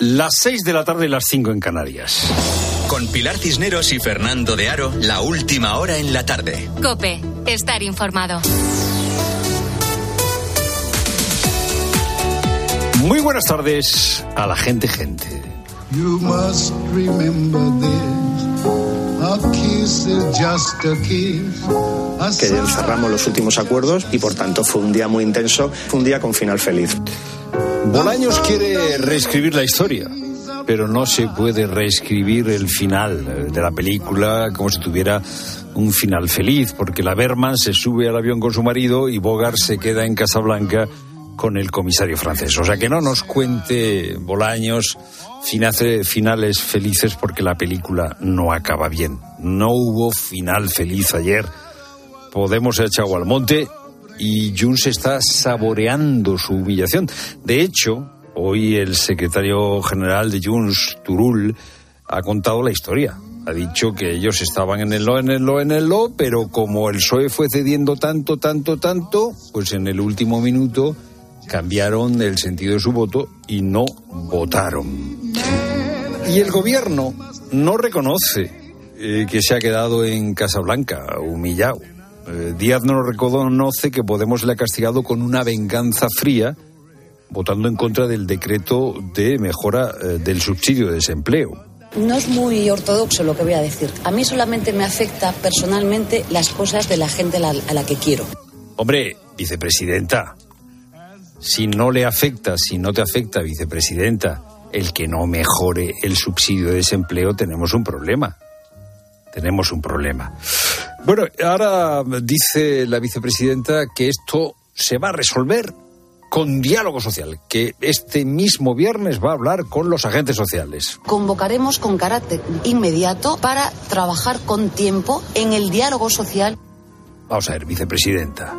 Las 6 de la tarde y las 5 en Canarias. Con Pilar Cisneros y Fernando de Aro, la última hora en la tarde. Cope, estar informado. Muy buenas tardes a la gente, gente. You must remember this. A kiss is just a kiss. que cerramos los últimos acuerdos y por tanto fue un día muy intenso, fue un día con final feliz. Bolaños quiere reescribir la historia, pero no se puede reescribir el final de la película como si tuviera un final feliz, porque la Berman se sube al avión con su marido y Bogart se queda en Casablanca con el comisario francés. O sea que no nos cuente Bolaños finales felices porque la película no acaba bien. No hubo final feliz ayer. Podemos echar al monte y Junts está saboreando su humillación. De hecho, hoy el secretario general de Junts, Turul, ha contado la historia. Ha dicho que ellos estaban en el lo, en el lo, en el lo, pero como el PSOE fue cediendo tanto, tanto, tanto, pues en el último minuto cambiaron el sentido de su voto y no votaron. Y el gobierno no reconoce eh, que se ha quedado en Casablanca, humillado. Eh, Díaz no reconoce que Podemos le ha castigado con una venganza fría, votando en contra del decreto de mejora eh, del subsidio de desempleo. No es muy ortodoxo lo que voy a decir. A mí solamente me afecta personalmente las cosas de la gente a la, a la que quiero. Hombre, vicepresidenta, si no le afecta, si no te afecta, vicepresidenta, el que no mejore el subsidio de desempleo, tenemos un problema. Tenemos un problema. Bueno, ahora dice la vicepresidenta que esto se va a resolver con diálogo social, que este mismo viernes va a hablar con los agentes sociales. Convocaremos con carácter inmediato para trabajar con tiempo en el diálogo social. Vamos a ver, vicepresidenta.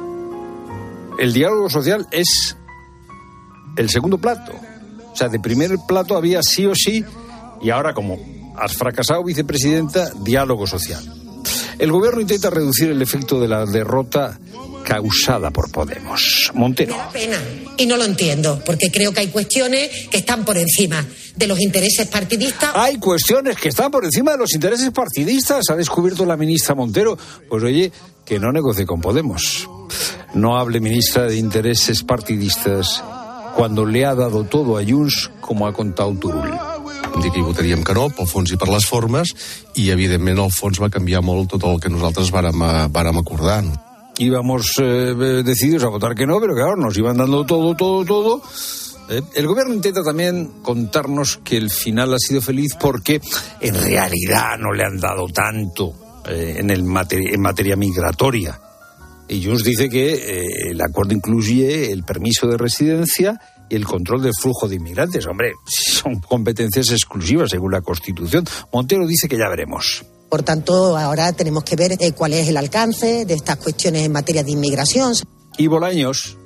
El diálogo social es el segundo plato. O sea, de primer plato había sí o sí y ahora como has fracasado, vicepresidenta, diálogo social. El gobierno intenta reducir el efecto de la derrota causada por Podemos. Montero. Me da pena y no lo entiendo, porque creo que hay cuestiones que están por encima de los intereses partidistas. Hay cuestiones que están por encima de los intereses partidistas, ha descubierto la ministra Montero. Pues oye, que no negocie con Podemos. No hable, ministra, de intereses partidistas cuando le ha dado todo a Junts, como ha contado Turul. Dir que hi votaríem que no, pel fons i per les formes, i evidentment el fons va canviar molt tot el que nosaltres vàrem, eh, vàrem acordar. Íbamos eh, decididos a votar que no, pero claro, nos iban dando todo, todo, todo. Eh, el gobierno intenta también contarnos que el final ha sido feliz porque en realidad no le han dado tanto eh, en, el mate- en materia migratoria. Y Junts dice que eh, el acuerdo incluye el permiso de residencia el control del flujo de inmigrantes. Hombre, son competencias exclusivas según la Constitución. Montero dice que ya veremos. Por tanto, ahora tenemos que ver eh, cuál es el alcance de estas cuestiones en materia de inmigración. Y Bolaños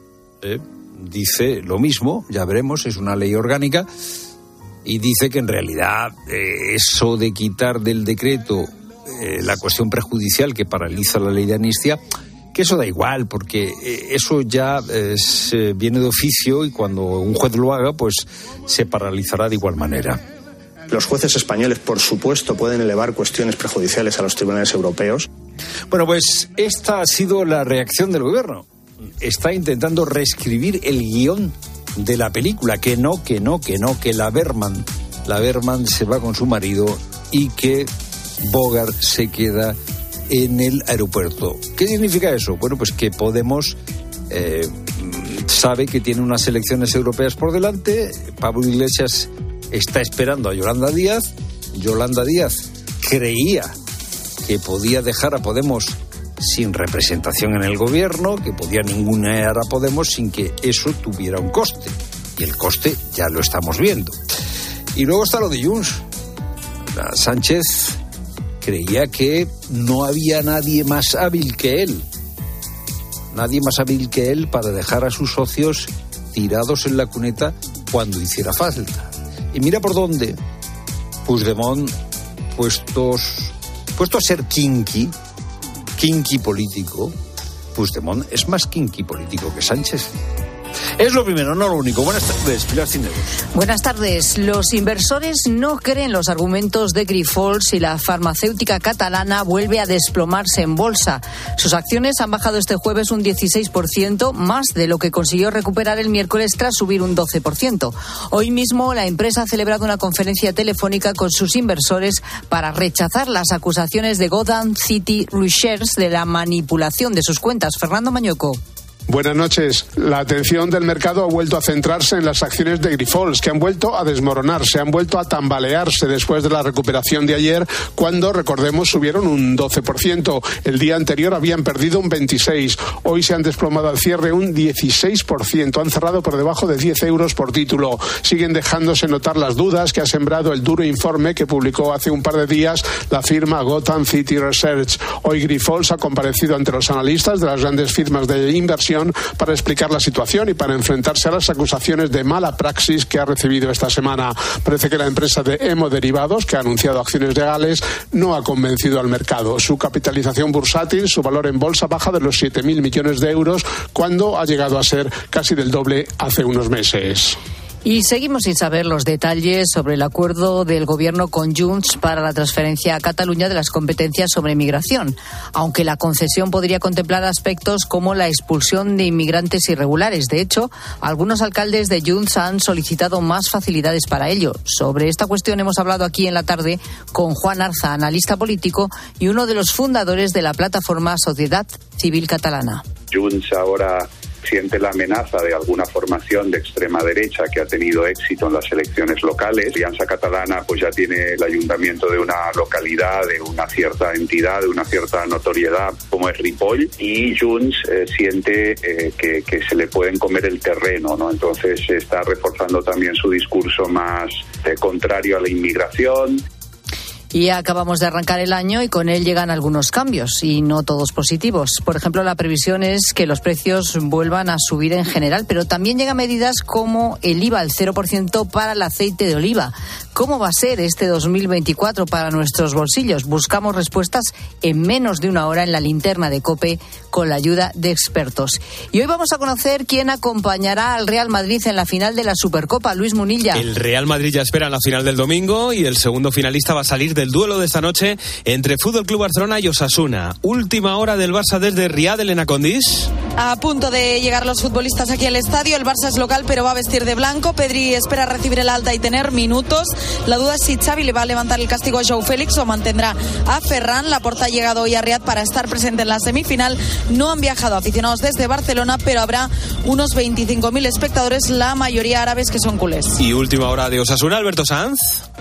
eh, dice lo mismo, ya veremos, es una ley orgánica, y dice que en realidad eh, eso de quitar del decreto la cuestión prejudicial que paraliza la ley de amnistía, que eso da igual, porque eh, eso ya eh, se viene de oficio y cuando un juez lo haga, pues se paralizará de igual manera. Los jueces españoles, por supuesto, pueden elevar cuestiones prejudiciales a los tribunales europeos. Bueno, pues esta ha sido la reacción del gobierno. Está intentando reescribir el guion de la película, que no, que no, que no, que la Berman, la Berman se va con su marido y que Bogart se queda en el aeropuerto. ¿Qué significa eso? Bueno, pues que Podemos eh, sabe que tiene unas elecciones europeas por delante, Pablo Iglesias está esperando a Yolanda Díaz, Yolanda Díaz creía que podía dejar a Podemos sin representación en el gobierno, que podía ningunear a Podemos sin que eso tuviera un coste. Y el coste ya lo estamos viendo. Y luego está lo de Junts. Sánchez creía que no había nadie más hábil que él. Nadie más hábil que él para dejar a sus socios tirados en la cuneta cuando hiciera falta. Y mira por dónde. Puigdemont, puestos, puesto a ser kinky, kinky político, Puigdemont es más kinky político que Sánchez. Es lo primero, no lo único. Buenas tardes, Pilar. Buenas tardes. Los inversores no creen los argumentos de Grifols y la farmacéutica catalana vuelve a desplomarse en bolsa. Sus acciones han bajado este jueves un 16%, más de lo que consiguió recuperar el miércoles tras subir un 12%. Hoy mismo la empresa ha celebrado una conferencia telefónica con sus inversores para rechazar las acusaciones de Gotham City Research de la manipulación de sus cuentas. Fernando Mañueco. Buenas noches. La atención del mercado ha vuelto a centrarse en las acciones de Grifols, que han vuelto a desmoronarse, han vuelto a tambalearse después de la recuperación de ayer, cuando, recordemos, subieron un 12%. El día anterior habían perdido un 26%. Hoy se han desplomado al cierre un 16%. Han cerrado por debajo de 10 euros por título. Siguen dejándose notar las dudas que ha sembrado el duro informe que publicó hace un par de días la firma Gotham City Research. Hoy Grifols ha comparecido ante los analistas de las grandes firmas de inversión para explicar la situación y para enfrentarse a las acusaciones de mala praxis que ha recibido esta semana. Parece que la empresa de Derivados, que ha anunciado acciones legales, no ha convencido al mercado. Su capitalización bursátil, su valor en bolsa baja de los 7.000 millones de euros, cuando ha llegado a ser casi del doble hace unos meses. Y seguimos sin saber los detalles sobre el acuerdo del gobierno con Junts para la transferencia a Cataluña de las competencias sobre migración, aunque la concesión podría contemplar aspectos como la expulsión de inmigrantes irregulares. De hecho, algunos alcaldes de Junts han solicitado más facilidades para ello. Sobre esta cuestión hemos hablado aquí en la tarde con Juan Arza, analista político y uno de los fundadores de la plataforma Sociedad Civil Catalana. Junts ahora siente la amenaza de alguna formación de extrema derecha que ha tenido éxito en las elecciones locales. Alianza Catalana pues ya tiene el ayuntamiento de una localidad, de una cierta entidad, de una cierta notoriedad como es Ripoll y Junts eh, siente eh, que, se le pueden comer el terreno, ¿no? Entonces está reforzando también su discurso más eh, contrario a la inmigración. Y acabamos de arrancar el año y con él llegan algunos cambios y no todos positivos. Por ejemplo, la previsión es que los precios vuelvan a subir en general, pero también llegan medidas como el IVA al 0% para el aceite de oliva. ¿Cómo va a ser este 2024 para nuestros bolsillos? Buscamos respuestas en menos de una hora en la linterna de COPE con la ayuda de expertos. Y hoy vamos a conocer quién acompañará al Real Madrid en la final de la Supercopa, Luis Munilla. El Real Madrid ya espera en la final del domingo y el segundo finalista va a salir de el duelo de esta noche entre Fútbol Club Barcelona y Osasuna. Última hora del Barça desde Riad, Elena Condis. A punto de llegar los futbolistas aquí al estadio. El Barça es local, pero va a vestir de blanco. Pedri espera recibir el alta y tener minutos. La duda es si Xavi le va a levantar el castigo a Joe Félix o mantendrá a Ferran. La porta ha llegado hoy a Riad para estar presente en la semifinal. No han viajado aficionados desde Barcelona, pero habrá unos 25.000 espectadores, la mayoría árabes que son culés. Y última hora de Osasuna, Alberto Sanz.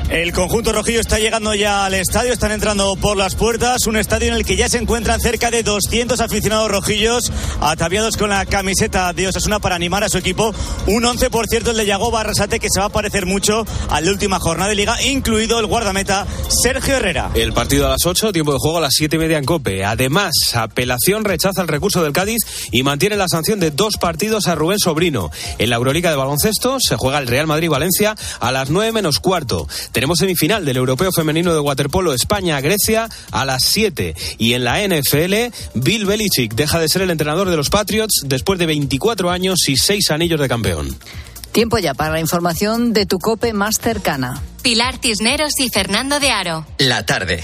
El conjunto rojillo está llegando ya al estadio, están entrando por las puertas, un estadio en el que ya se encuentran cerca de 200 aficionados rojillos ataviados con la camiseta de Osasuna para animar a su equipo. Un 11, por cierto, el de Yago Barrasate, que se va a parecer mucho al de última jornada de liga, incluido el guardameta Sergio Herrera. El partido a las 8, tiempo de juego a las 7 y media en Cope. Además, apelación rechaza el recurso del Cádiz y mantiene la sanción de dos partidos a Rubén Sobrino. En la Euroliga de baloncesto se juega el Real Madrid-Valencia a las 9 menos cuarto. Tenemos semifinal del Europeo Femenino de Waterpolo España-Grecia a las 7. Y en la NFL, Bill Belichick deja de ser el entrenador de los Patriots después de 24 años y 6 anillos de campeón. Tiempo ya para la información de tu cope más cercana. Pilar Cisneros y Fernando de Aro. La tarde.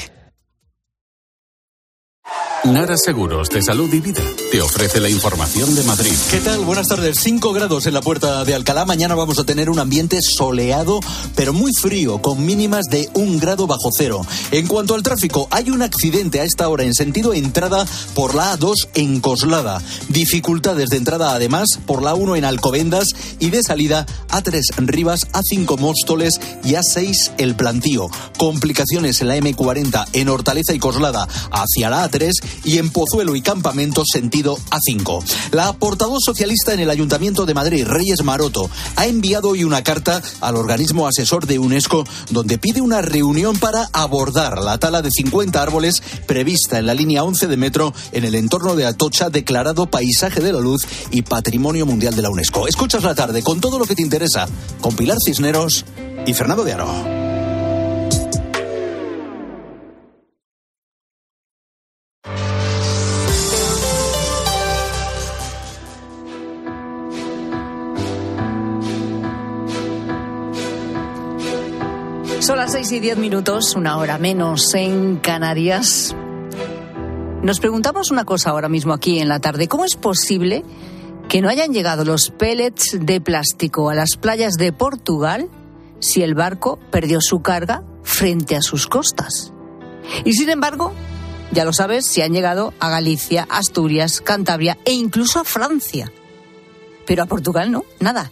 Nara Seguros de Salud y Vida te ofrece la información de Madrid. ¿Qué tal? Buenas tardes. 5 grados en la puerta de Alcalá. Mañana vamos a tener un ambiente soleado, pero muy frío, con mínimas de un grado bajo cero. En cuanto al tráfico, hay un accidente a esta hora en sentido entrada por la A2 en Coslada. Dificultades de entrada además por la 1 en Alcobendas y de salida A3 Rivas, A5 Móstoles y A6 El Plantío. Complicaciones en la M40 en Hortaleza y Coslada hacia la A3 y en Pozuelo y Campamento sentido A5. La portavoz socialista en el Ayuntamiento de Madrid, Reyes Maroto, ha enviado hoy una carta al organismo asesor de UNESCO donde pide una reunión para abordar la tala de 50 árboles prevista en la línea 11 de metro en el entorno de Atocha declarado Paisaje de la Luz y Patrimonio Mundial de la UNESCO. Escuchas la tarde con todo lo que te interesa con Pilar Cisneros y Fernando de Aro. Son las seis y diez minutos, una hora menos en Canarias. Nos preguntamos una cosa ahora mismo aquí en la tarde. ¿Cómo es posible que no hayan llegado los pellets de plástico a las playas de Portugal si el barco perdió su carga frente a sus costas? Y sin embargo, ya lo sabes, si han llegado a Galicia, Asturias, Cantabria e incluso a Francia. Pero a Portugal no, nada.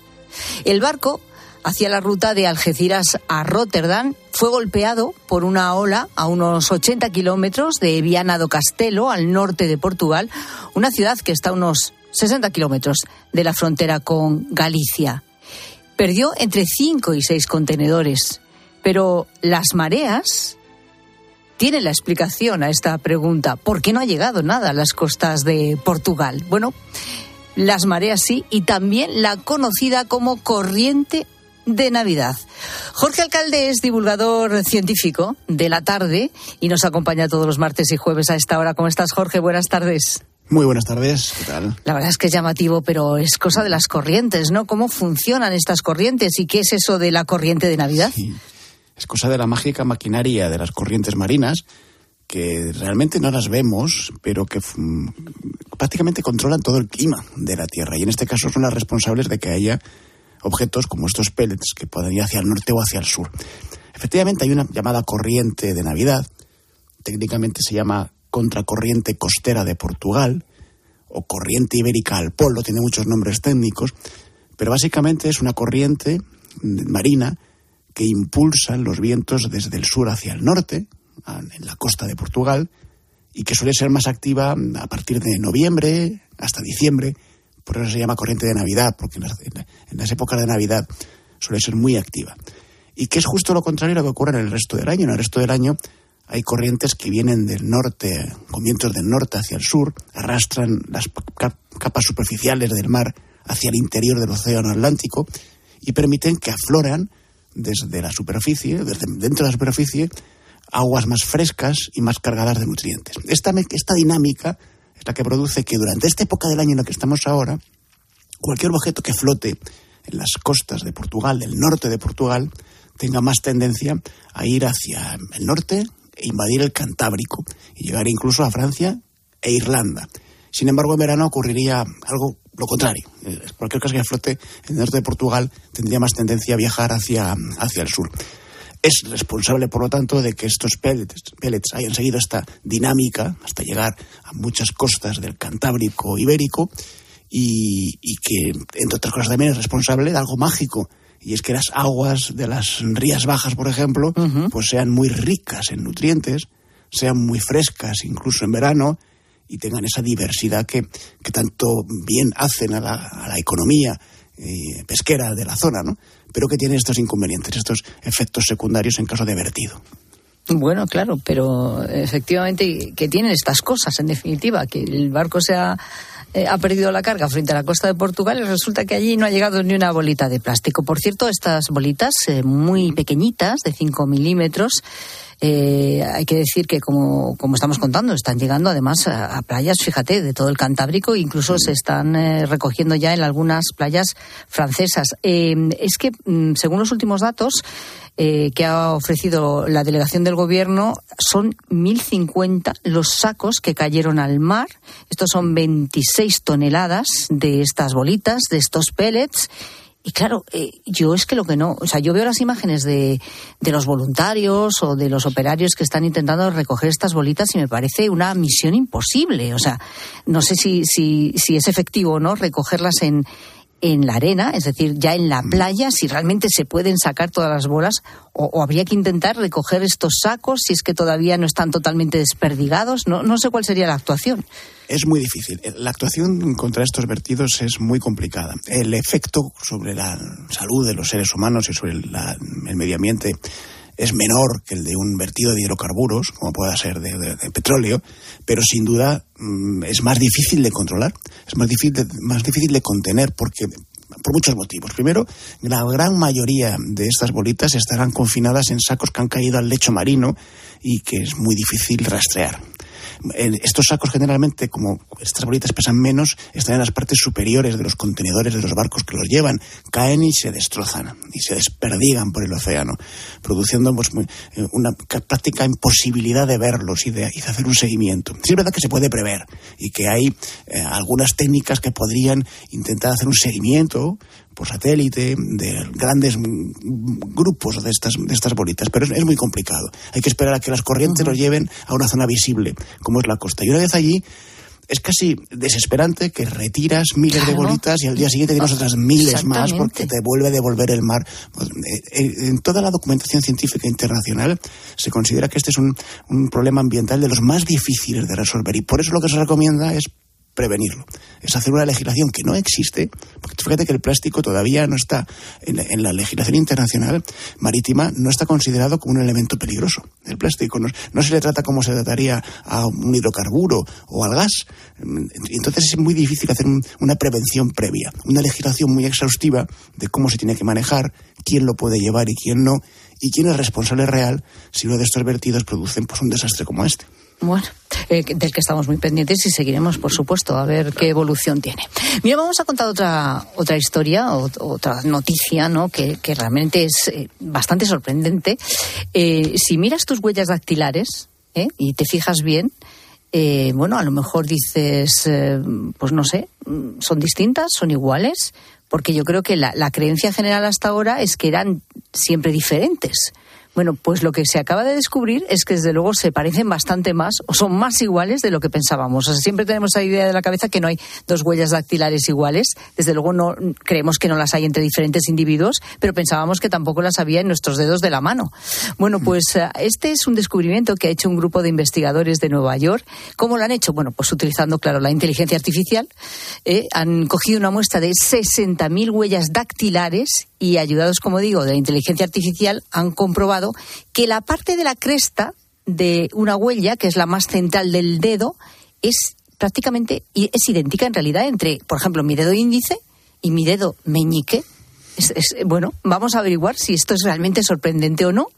El barco hacia la ruta de Algeciras a Rotterdam fue golpeado por una ola a unos 80 kilómetros de Viana do Castelo, al norte de Portugal, una ciudad que está a unos 60 kilómetros de la frontera con Galicia. Perdió entre 5 y 6 contenedores, pero las mareas tienen la explicación a esta pregunta. ¿Por qué no ha llegado nada a las costas de Portugal? Bueno, las mareas sí, y también la conocida como corriente de Navidad. Jorge Alcalde es divulgador científico de la tarde y nos acompaña todos los martes y jueves a esta hora. ¿Cómo estás, Jorge? Buenas tardes. Muy buenas tardes, ¿qué tal? La verdad es que es llamativo, pero es cosa de las corrientes, ¿no? ¿Cómo funcionan estas corrientes y qué es eso de la corriente de Navidad? Sí. Es cosa de la mágica maquinaria de las corrientes marinas que realmente no las vemos, pero que prácticamente controlan todo el clima de la Tierra. Y en este caso son las responsables de que haya objetos como estos pellets que pueden ir hacia el norte o hacia el sur. Efectivamente hay una llamada corriente de Navidad, técnicamente se llama contracorriente costera de Portugal o corriente ibérica al polo, tiene muchos nombres técnicos, pero básicamente es una corriente marina que impulsa los vientos desde el sur hacia el norte, en la costa de Portugal, y que suele ser más activa a partir de noviembre hasta diciembre, por eso se llama corriente de Navidad, porque en las, en las épocas de Navidad suele ser muy activa. Y que es justo lo contrario a lo que ocurre en el resto del año. En el resto del año hay corrientes que vienen del norte, con vientos del norte hacia el sur, arrastran las capas superficiales del mar hacia el interior del océano Atlántico y permiten que afloran desde la superficie, desde dentro de la superficie, aguas más frescas y más cargadas de nutrientes. Esta, esta dinámica es la que produce que durante esta época del año en la que estamos ahora, cualquier objeto que flote en las costas de Portugal, del norte de Portugal, tenga más tendencia a ir hacia el norte e invadir el Cantábrico y llegar incluso a Francia e Irlanda. Sin embargo, en verano ocurriría algo lo contrario. Cualquier caso que flote en el norte de Portugal tendría más tendencia a viajar hacia, hacia el sur. Es responsable, por lo tanto, de que estos pellets, pellets hayan seguido esta dinámica hasta llegar a muchas costas del Cantábrico ibérico y, y que, entre otras cosas, también es responsable de algo mágico y es que las aguas de las rías bajas, por ejemplo, pues sean muy ricas en nutrientes, sean muy frescas incluso en verano y tengan esa diversidad que, que tanto bien hacen a la, a la economía eh, pesquera de la zona, ¿no? Pero que tienen estos inconvenientes, estos efectos secundarios en caso de vertido. Bueno, claro, pero efectivamente que tienen estas cosas, en definitiva, que el barco eh, ha perdido la carga frente a la costa de Portugal y resulta que allí no ha llegado ni una bolita de plástico. Por cierto, estas bolitas eh, muy pequeñitas, de 5 milímetros, eh, hay que decir que, como, como, estamos contando, están llegando además a, playas, fíjate, de todo el Cantábrico, incluso se están eh, recogiendo ya en algunas playas francesas. Eh, es que, mm, según los últimos datos eh, que ha ofrecido la delegación del Gobierno, son 1.050 los sacos que cayeron al mar. Estos son 26 toneladas de estas bolitas, de estos pellets y claro, eh, yo es que lo que no, o sea, yo veo las imágenes de, de los voluntarios o de los operarios que están intentando recoger estas bolitas y me parece una misión imposible. O sea, no sé si, si, si es efectivo o no recogerlas en, en la arena, es decir, ya en la playa, si realmente se pueden sacar todas las bolas, o, o, habría que intentar recoger estos sacos si es que todavía no están totalmente desperdigados. No, no sé cuál sería la actuación. Es muy difícil. La actuación contra estos vertidos es muy complicada. El efecto sobre la salud de los seres humanos y sobre la, el medio ambiente es menor que el de un vertido de hidrocarburos, como pueda ser de, petróleo, pero sin duda mmm, es más difícil de controlar, es más difícil más difícil de contener, porque por muchos motivos. Primero, la gran mayoría de estas bolitas estarán confinadas en sacos que han caído al lecho marino y que es muy difícil rastrear. Estos sacos generalmente, como estas bolitas pesan menos, están en las partes superiores de los contenedores de los barcos que los llevan, caen y se destrozan y se desperdigan por el océano, produciendo pues, eh, una ca- práctica imposibilidad de verlos y de, y de hacer un seguimiento. Sí es verdad que se puede prever y que hay eh, algunas técnicas que podrían intentar hacer un seguimiento por satélite de grandes grupos de estas, de estas bolitas, pero es, es muy complicado. Hay que esperar a que las corrientes los lleven a una zona visible, como es la costa. Y una vez allí, es casi desesperante que retiras miles de bolitas y al día siguiente tienes otras miles más porque te vuelve a devolver el mar. Pues, eh, eh, En toda la documentación científica internacional se considera que este es un, un problema ambiental de los más difíciles de resolver y por eso lo que se recomienda es prevenirlo. Es hacer una legislación que no existe, porque fíjate que el plástico todavía no está en la, legislación internacional marítima, no está considerado como un elemento peligroso. El plástico no, no se le trata como se trataría a un hidrocarburo o al gas. Entonces es muy difícil hacer un- una prevención previa, una legislación muy exhaustiva de cómo se tiene que manejar, quién lo puede llevar y quién no, y quién es responsable real si uno de estos vertidos producen pues, un desastre como este. Bueno, eh, del que estamos muy pendientes y seguiremos, por supuesto, a ver qué evolución tiene. Mira, vamos a contar otra otra historia, otra noticia, ¿no? Que, que realmente es eh, bastante sorprendente. Eh, si miras tus huellas dactilares ¿eh? y te fijas bien, eh, bueno, a lo mejor dices, pues no sé, son distintas, son iguales, porque yo creo que la, la creencia general hasta ahora es que eran siempre diferentes. Bueno, pues lo que se acaba de descubrir es que desde luego se parecen bastante más o son más iguales de lo que pensábamos. O sea, siempre tenemos esa idea de la cabeza que no hay dos huellas dactilares iguales. Desde luego no creemos que no las hay entre diferentes individuos, pero pensábamos que tampoco las había en nuestros dedos de la mano. Bueno, pues eh, este es un descubrimiento que ha hecho un grupo de investigadores de Nueva York. ¿Cómo lo han hecho? Bueno, pues utilizando, claro, la inteligencia artificial. eh, han cogido una muestra de 60.000 huellas dactilares y ayudados, como digo, de la inteligencia artificial, han comprobado que la parte de la cresta de una huella, que es la más central del dedo, es prácticamente es idéntica en realidad entre, por ejemplo, mi dedo índice y mi dedo meñique. Es- bueno, vamos a averiguar si esto es realmente sorprendente o no.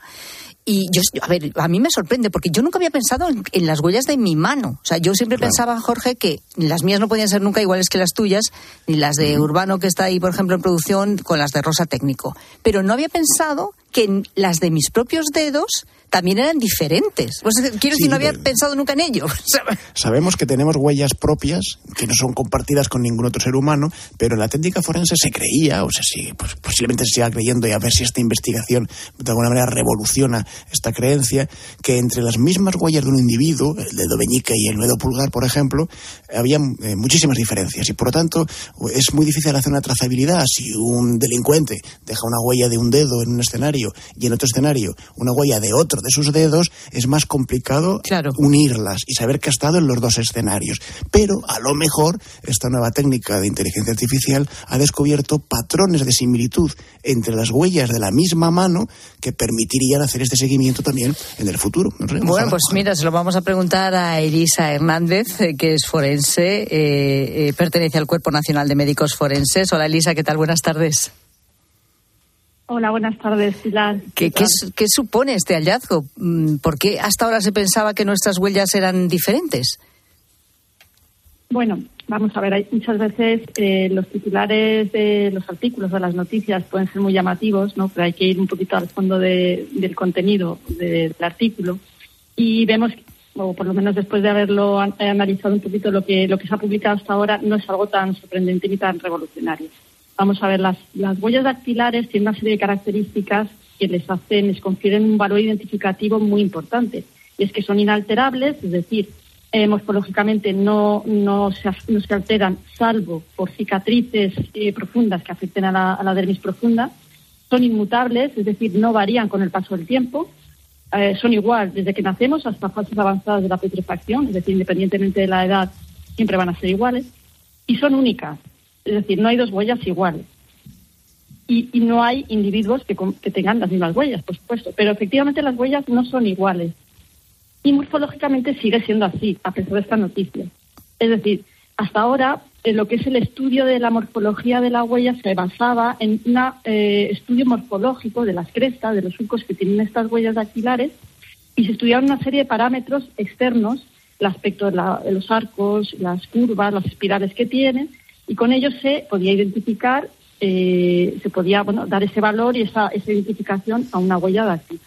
Y yo, a ver, a mí me sorprende porque yo nunca había pensado en, en las huellas de mi mano. O sea, yo siempre pensaba, Jorge, que las mías no podían ser nunca iguales que las tuyas, ni las de Urbano, que está ahí, por ejemplo, en producción, con las de Rosa Técnico. Pero no había pensado que las de mis propios dedos también eran diferentes. Pues, quiero decir, no había pensado nunca en ello. Sabemos que tenemos huellas propias que no son compartidas con ningún otro ser humano, pero en la técnica forense se creía, o se sigue, pues posiblemente se siga creyendo y a ver si esta investigación de alguna manera revoluciona esta creencia, que entre las mismas huellas de un individuo, el dedo meñique y el dedo pulgar, por ejemplo, había eh, muchísimas diferencias y por lo tanto es muy difícil hacer una trazabilidad. Si un delincuente deja una huella de un dedo en un escenario y en otro escenario una huella de otro de sus dedos, es más complicado unirlas y saber que ha estado en los dos escenarios. Pero a lo mejor esta nueva técnica de inteligencia artificial ha descubierto patrones de similitud entre las huellas de la misma mano que permitirían hacer este seguimiento también en el futuro. No sé, Bueno, pues mira, se lo vamos a preguntar a Elisa Hernández, eh, que es forense, eh, eh, pertenece al Cuerpo Nacional de Médicos Forenses. Hola Elisa, ¿qué tal? Buenas tardes. Hola, buenas tardes, Pilar. ¿Qué, qué, s- qué supone este hallazgo? Mm, ¿Por qué hasta ahora se pensaba que nuestras huellas eran diferentes? Bueno, vamos a ver, hay muchas veces eh, los titulares de los artículos de las noticias pueden ser muy llamativos, ¿no? Pero hay que ir un poquito al fondo de- del contenido de- del artículo y vemos, o por lo menos después de haberlo an- analizado un poquito lo que lo que se ha publicado hasta ahora, no es algo tan sorprendente ni tan revolucionario. Vamos a ver, las, las huellas dactilares tienen una serie de características que les hacen, les confieren un valor identificativo muy importante. Y es que son inalterables, es decir, eh, morfológicamente no, no, se, alteran, salvo por cicatrices eh, profundas que afecten a la, a la dermis profunda. Son inmutables, es decir, no varían con el paso del tiempo. Eh, son igual desde que nacemos hasta fases avanzadas de la putrefacción, es decir, independientemente de la edad, siempre van a ser iguales. Y son únicas, es decir, no hay dos huellas iguales. Y, y no hay individuos que, que tengan las mismas huellas, por supuesto. Pero efectivamente las huellas no son iguales. Y morfológicamente sigue siendo así, a pesar de esta noticia. Es decir, hasta ahora eh, lo que es el estudio de la morfología de la huella se basaba en un estudio morfológico de las crestas, de los surcos que tienen estas huellas dactilares, y se estudiaron una serie de parámetros externos el aspecto de, la- de los arcos, las curvas, las espirales que tienen, y con ello se podía identificar, eh, se podía dar ese valor y esa, identificación a una huella dactilar.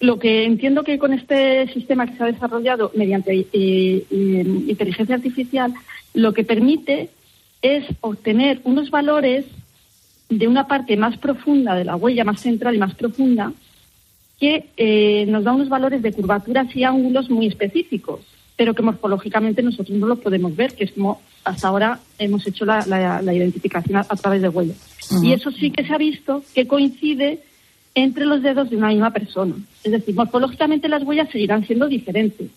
Lo que entiendo que con este sistema que se ha desarrollado mediante eh, eh, inteligencia artificial, lo que permite es obtener unos valores de una parte más profunda de la huella, más central y más profunda, que nos da unos valores de curvaturas y ángulos muy específicos, pero que morfológicamente nosotros no los podemos ver, que es como hasta ahora hemos hecho la, la- la identificación a, a través de huellas. Y eso sí que se ha visto que coincide entre los dedos de una misma persona. Es decir, morfológicamente las huellas seguirán siendo diferentes.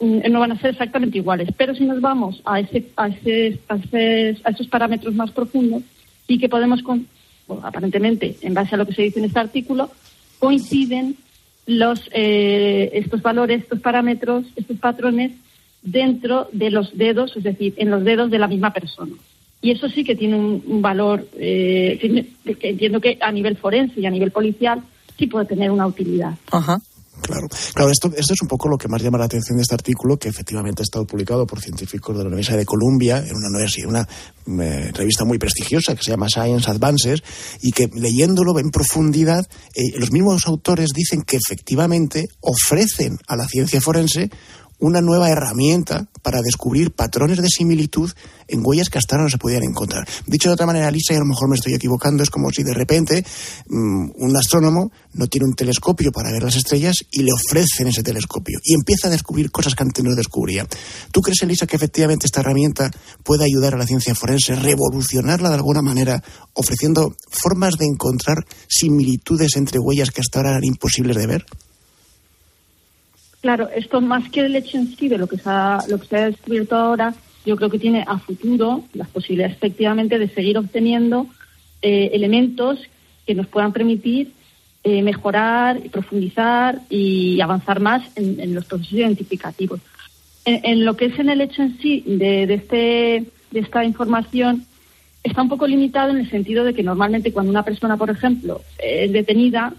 Mm, No van a ser exactamente iguales, pero si nos vamos a, ese, a, ese, a, ese- a esos parámetros más profundos, sí que podemos, con- bueno, aparentemente, en base a lo que se dice en este artículo, coinciden los, eh, estos valores, estos parámetros, estos patrones dentro de los dedos, es decir, en los dedos de la misma persona. Y eso sí que tiene un, valor, eh, que entiendo que a nivel forense y a nivel policial sí puede tener una utilidad. Claro, claro esto, esto es un poco lo que más llama la atención de este artículo, que efectivamente ha estado publicado por científicos de la Universidad de Columbia, en una, una eh, revista muy prestigiosa que se llama Science Advances, y que leyéndolo en profundidad, eh, los mismos autores dicen que efectivamente ofrecen a la ciencia forense una nueva herramienta para descubrir patrones de similitud en huellas que hasta ahora no se podían encontrar. Dicho de otra manera, Lisa, y a lo mejor me estoy equivocando, es como si de repente mm, un astrónomo no tiene un telescopio para ver las estrellas y le ofrecen ese telescopio y empieza a descubrir cosas que antes no descubría. ¿Tú crees, Elisa, que efectivamente esta herramienta puede ayudar a la ciencia forense, revolucionarla de alguna manera, ofreciendo formas de encontrar similitudes entre huellas que hasta ahora eran imposibles de ver? Claro, esto más que el hecho en sí de lo que se ha, lo que se ha descubierto ahora, yo creo que tiene a futuro las posibilidades efectivamente de seguir obteniendo eh, elementos que nos puedan permitir eh, mejorar, profundizar y avanzar más en, en los procesos identificativos. En, en lo que es en el hecho en sí de, de este, de esta información, está un poco limitado en el sentido de que normalmente cuando una persona, por ejemplo, es detenida,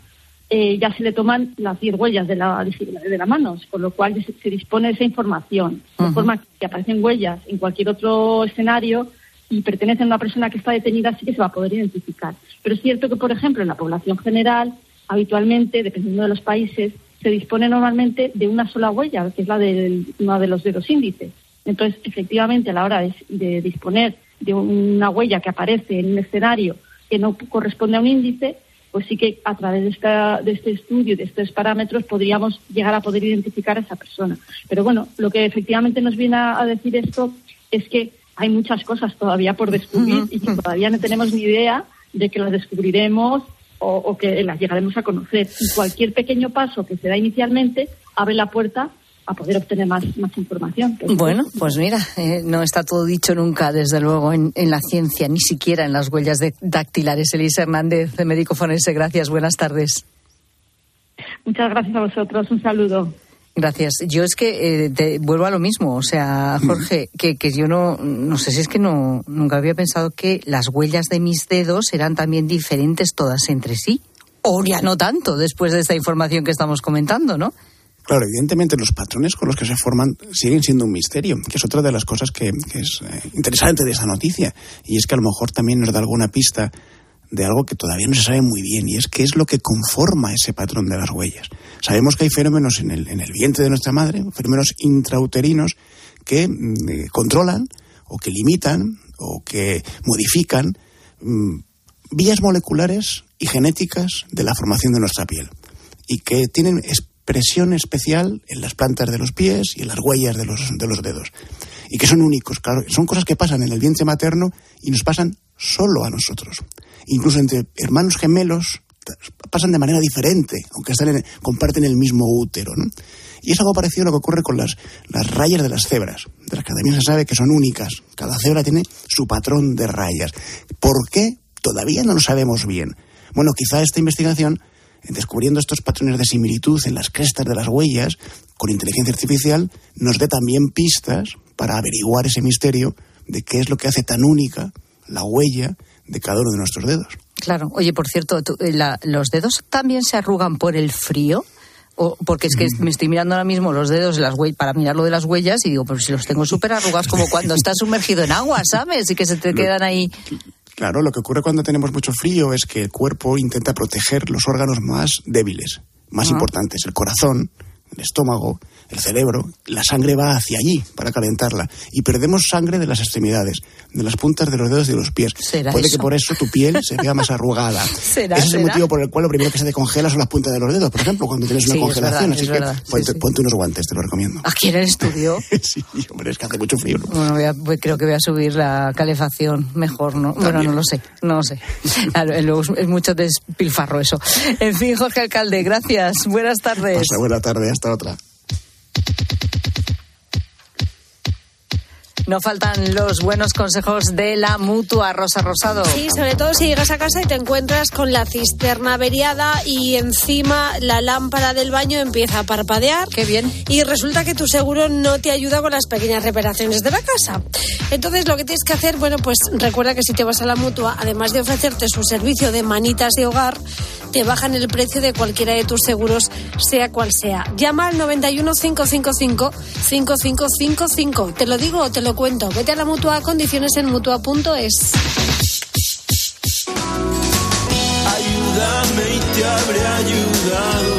eh, ya se le toman las 10 huellas de la, de la mano, con lo cual se dispone de esa información. De forma que aparecen huellas en cualquier otro escenario y pertenecen a una persona que está detenida, sí que se va a poder identificar. Pero es cierto que, por ejemplo, en la población general, habitualmente, dependiendo de los países, se dispone normalmente de una sola huella, que es la de uno de los dedos índices. Entonces, efectivamente, a la hora de, de disponer de una huella que aparece en un escenario que no corresponde a un índice, pues sí que a través de, esta, de este estudio, de estos parámetros, podríamos llegar a poder identificar a esa persona. Pero bueno, lo que efectivamente nos viene a, a decir esto es que hay muchas cosas todavía por descubrir y que todavía no tenemos ni idea de que las descubriremos o, o que las llegaremos a conocer. Y cualquier pequeño paso que se da inicialmente abre la puerta a poder obtener más, más información. Bueno, pues mira, eh, no está todo dicho nunca, desde luego, en, en la ciencia, ni siquiera en las huellas de- dactilares. Elisa Hernández, de médico forense, gracias, buenas tardes. Muchas gracias a vosotros. Un saludo. Gracias. Yo es que eh, te vuelvo a lo mismo, o sea, Jorge, que, que yo no, no sé si es que no, nunca había pensado que las huellas de mis dedos eran también diferentes todas entre sí. O ya no tanto, después de esta información que estamos comentando, ¿no? Claro, evidentemente los patrones con los que se forman siguen siendo un misterio, que es otra de las cosas que, es eh, interesante de esa noticia. Y es que a lo mejor también nos da alguna pista de algo que todavía no se sabe muy bien, y es qué es lo que conforma ese patrón de las huellas. Sabemos que hay fenómenos en el, en el vientre de nuestra madre, fenómenos intrauterinos, que mm, eh, controlan o que limitan o que modifican mm, vías moleculares y genéticas de la formación de nuestra piel y que tienen expresión especial en las plantas de los pies y en las huellas de los, de los dedos. Y que son únicos, claro. Son cosas que pasan en el vientre materno y nos pasan solo a nosotros. Incluso entre hermanos gemelos pasan de manera diferente, aunque están en- comparten el mismo útero. ¿no? Y es algo parecido a lo que ocurre con las, las rayas de las cebras, de las que también se sabe que son únicas. Cada cebra tiene su patrón de rayas. ¿Por qué? Todavía no lo sabemos bien. Bueno, quizá esta investigación descubriendo estos patrones de similitud en las crestas de las huellas con inteligencia artificial, nos dé también pistas para averiguar ese misterio de qué es lo que hace tan única la huella de cada uno de nuestros dedos. Claro. Oye, por cierto, tú, eh, la- ¿los dedos también se arrugan por el frío? O, porque es que me estoy mirando ahora mismo los dedos de las para mirar lo de las huellas y digo, pero si los tengo súper arrugados como cuando estás sumergido en agua, ¿sabes? Y que se te quedan ahí. Claro, lo que ocurre cuando tenemos mucho frío es que el cuerpo intenta proteger los órganos más débiles, más importantes, el corazón, el estómago, el cerebro. La sangre va hacia allí para calentarla y perdemos sangre de las extremidades, de las puntas de los dedos y de los pies. ¿Será Puede eso? que por eso tu piel se vea más arrugada. ¿Será, Ese es el motivo por el cual lo primero que se te congela son las puntas de los dedos, por ejemplo, cuando tienes una Sí, es congelación. verdad, Así es que ponte, sí. ponte unos guantes, te lo recomiendo. Aquí en el estudio. sí, hombre, es que hace mucho frío. ¿no? Bueno, voy a- voy- creo que voy a subir la calefacción mejor, ¿no? Bueno, no lo sé, no lo sé. Luego es, es mucho despilfarro eso. En fin, Jorge Alcalde, gracias. Buenas tardes. Pasa buena tarde, hasta otra. No faltan los buenos consejos de la mutua, Rosa Rosado. Sí, sobre todo si llegas a casa y te encuentras con la cisterna averiada y encima la lámpara del baño empieza a parpadear. Qué bien. Y resulta que tu seguro no te ayuda con las pequeñas reparaciones de la casa. Entonces lo que tienes que hacer, bueno, pues recuerda que si te vas a la mutua, además de ofrecerte su servicio de manitas de hogar, te bajan el precio de cualquiera de tus seguros, sea cual sea. Llama al 91 555 5555. Te lo digo o te lo cuento. Vete a la mutua, condiciones en mutua.es. Ayúdame y te habré ayudado.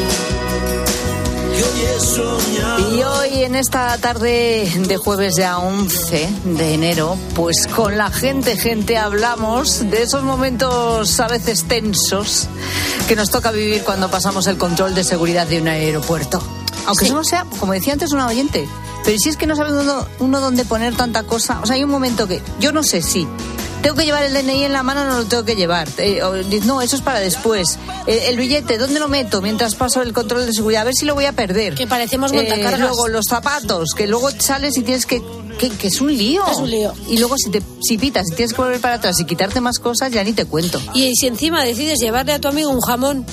Hoy en esta tarde de jueves ya 11 de enero, pues con la gente, gente, hablamos de esos momentos a veces tensos que nos toca vivir cuando pasamos el control de seguridad de un aeropuerto. Aunque eso no sea, como decía antes una oyente, pero si es que no sabe uno, uno dónde poner tanta cosa, o sea, hay un momento que yo no sé si tengo que llevar el DNI en la mano o no lo tengo que llevar. Eh, o no, eso es para después. El, el billete, ¿dónde lo meto mientras paso el control de seguridad? A ver si lo voy a perder. Que parecemos Eh, montacargas. luego los zapatos, que luego sales y tienes que, que, que es un lío. Es un lío. Y luego si te si pitas y tienes que volver para atrás y quitarte más cosas, ya ni te cuento. Y si encima decides llevarle a tu amigo un jamón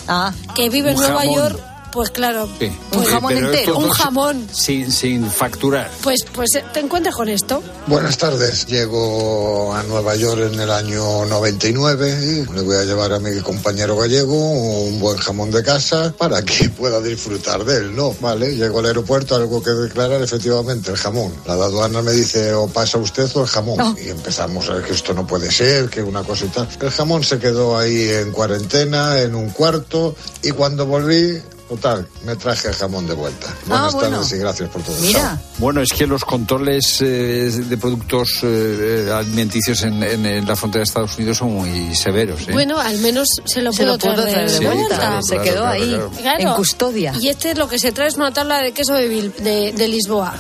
que vive en Nueva jamón. York, pues claro, Sí. Un Sí, jamón entero, un jamón. Sin, sin facturar. pues, pues eh, te encuentras con esto. Buenas tardes. Llego a Nueva York en el año 99 y le voy a llevar a mi compañero gallego un buen jamón de casa para que pueda disfrutar de él, ¿no? Vale, llego al aeropuerto, algo que declarar, efectivamente, el jamón. La aduana me dice, o pasa usted o el jamón. Y empezamos a ver que esto no puede ser, que una cosa y tal. El jamón se quedó ahí en cuarentena, en un cuarto, y cuando volví, total, me traje el jamón de vuelta. Buenas bueno. tardes y gracias por todo. Mira. Bueno, es que los controles eh, de productos eh, alimenticios en, en- en la frontera de Estados Unidos son muy severos. ¿eh? Bueno, al menos se lo Se puedo lo puedo traer traer de vuelta. claro, Se quedó claro, ahí, claro. En custodia. Y este lo que se trae es una tabla de queso de, Bil- de, de Lisboa.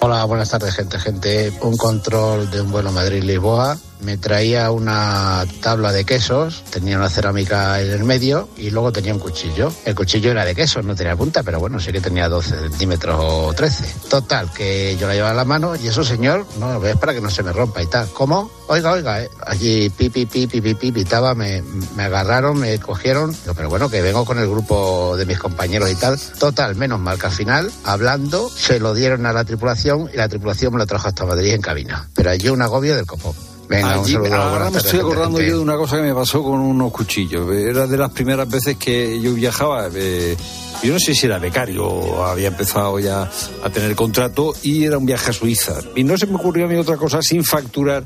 Hola, buenas tardes, gente. Gente, un control de un vuelo Madrid-Lisboa. Me traía una tabla de quesos, tenía una cerámica en el medio y luego tenía un cuchillo. El cuchillo era de quesos, no tenía punta, pero bueno, sí que tenía 12 centímetros o 13. Total, que yo la llevaba en la mano y eso, señor, no, ves para que no se me rompa y tal. ¿Cómo? Oiga, oiga, eh. allí pi, pi, pi, pi, pi, pi, pitaba, me, me agarraron, me cogieron. Digo, pero bueno, que vengo con el grupo de mis compañeros y tal. Total, menos mal que al final, hablando, se lo dieron a la tripulación y la tripulación me lo trajo hasta Madrid en cabina. Pero allí un agobio del copón. Venga, un Allí- saludo. ahora me estoy acordando yo de una cosa que me pasó con unos cuchillos. Era de las primeras veces que yo viajaba. eh, yo no sé si era becario o había empezado ya a tener contrato y era un viaje a Suiza. Y no se me ocurrió a mí otra cosa sin facturar.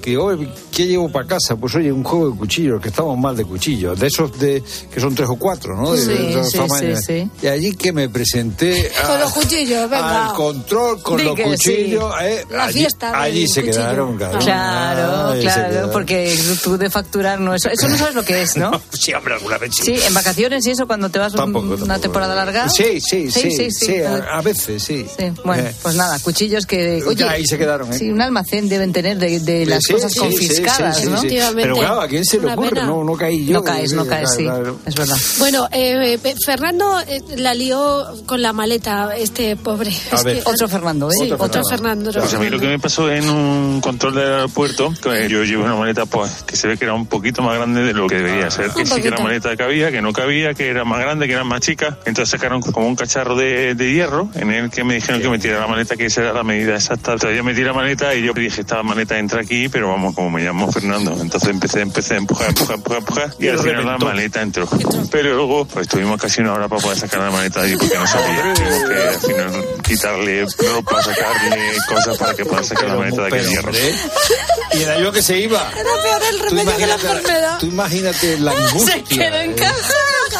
Que, oye, ¿qué llevo para casa? Pues oye, un juego de cuchillos, que estamos mal de cuchillos, de esos de que son tres o cuatro, ¿no? De- Sí, de sí, tamaños. sí, sí. Y allí que me presenté a- Con los cuchillos, venga. al control con los cuchillos. eh, La allí, fiesta allí se cuchillo. quedaron, claro. Claro, claro, porque tú de facturar no eso, eso no sabes lo que es, ¿no? Sí, hombre, alguna vez sí. Sí, en vacaciones y eso cuando te vas Tampoco, una tampoco. temporada larga. Sí, sí, sí, sí, a, a veces, sí. Bueno, Eh, pues nada, cuchillos que. Oye, ahí se quedaron, ¿eh? Sí, un almacén deben tener de, de las Sí, cosas sí, confiscadas, sí, sí, ¿no? sí. Pero claro, ¿a quién se le ocurre? pena. No, no caí yo. No caes, no caes, sí, Claro. es verdad. Bueno, eh, eh, Fernando eh, la lió con la maleta, este pobre. A Es ver. que- Otro Fernando, ¿eh? Sí, Otro otro, Fernando. Pues a mí lo que me pasó en un control del aeropuerto, que yo llevo una maleta pues, que se ve que era un poquito más grande de lo que debería ser. Que sí que era maleta cabía, que no cabía, que era más grande, que era más chica. Entonces sacaron como un cacharro de, de hierro en el que me dijeron que metiera la maleta, que esa era la medida exacta. Entonces yo metí la maleta y yo dije, esta maleta entra aquí, pero pero vamos, como me llamo Fernando, entonces empecé, empecé a empujar, empujar, empujar, empujar y Y al final la maleta entró. Pero luego, pues tuvimos casi una hora para poder sacar la maleta de ahí porque no sabía. Tuvimos que al final quitarle ropa, sacarle cosas para que pueda sacar la maleta de aquel hierro. Y era yo que se iba. Era peor el remedio que la enfermedad. Tú imagínate la angustia. Se quedó ¿eh?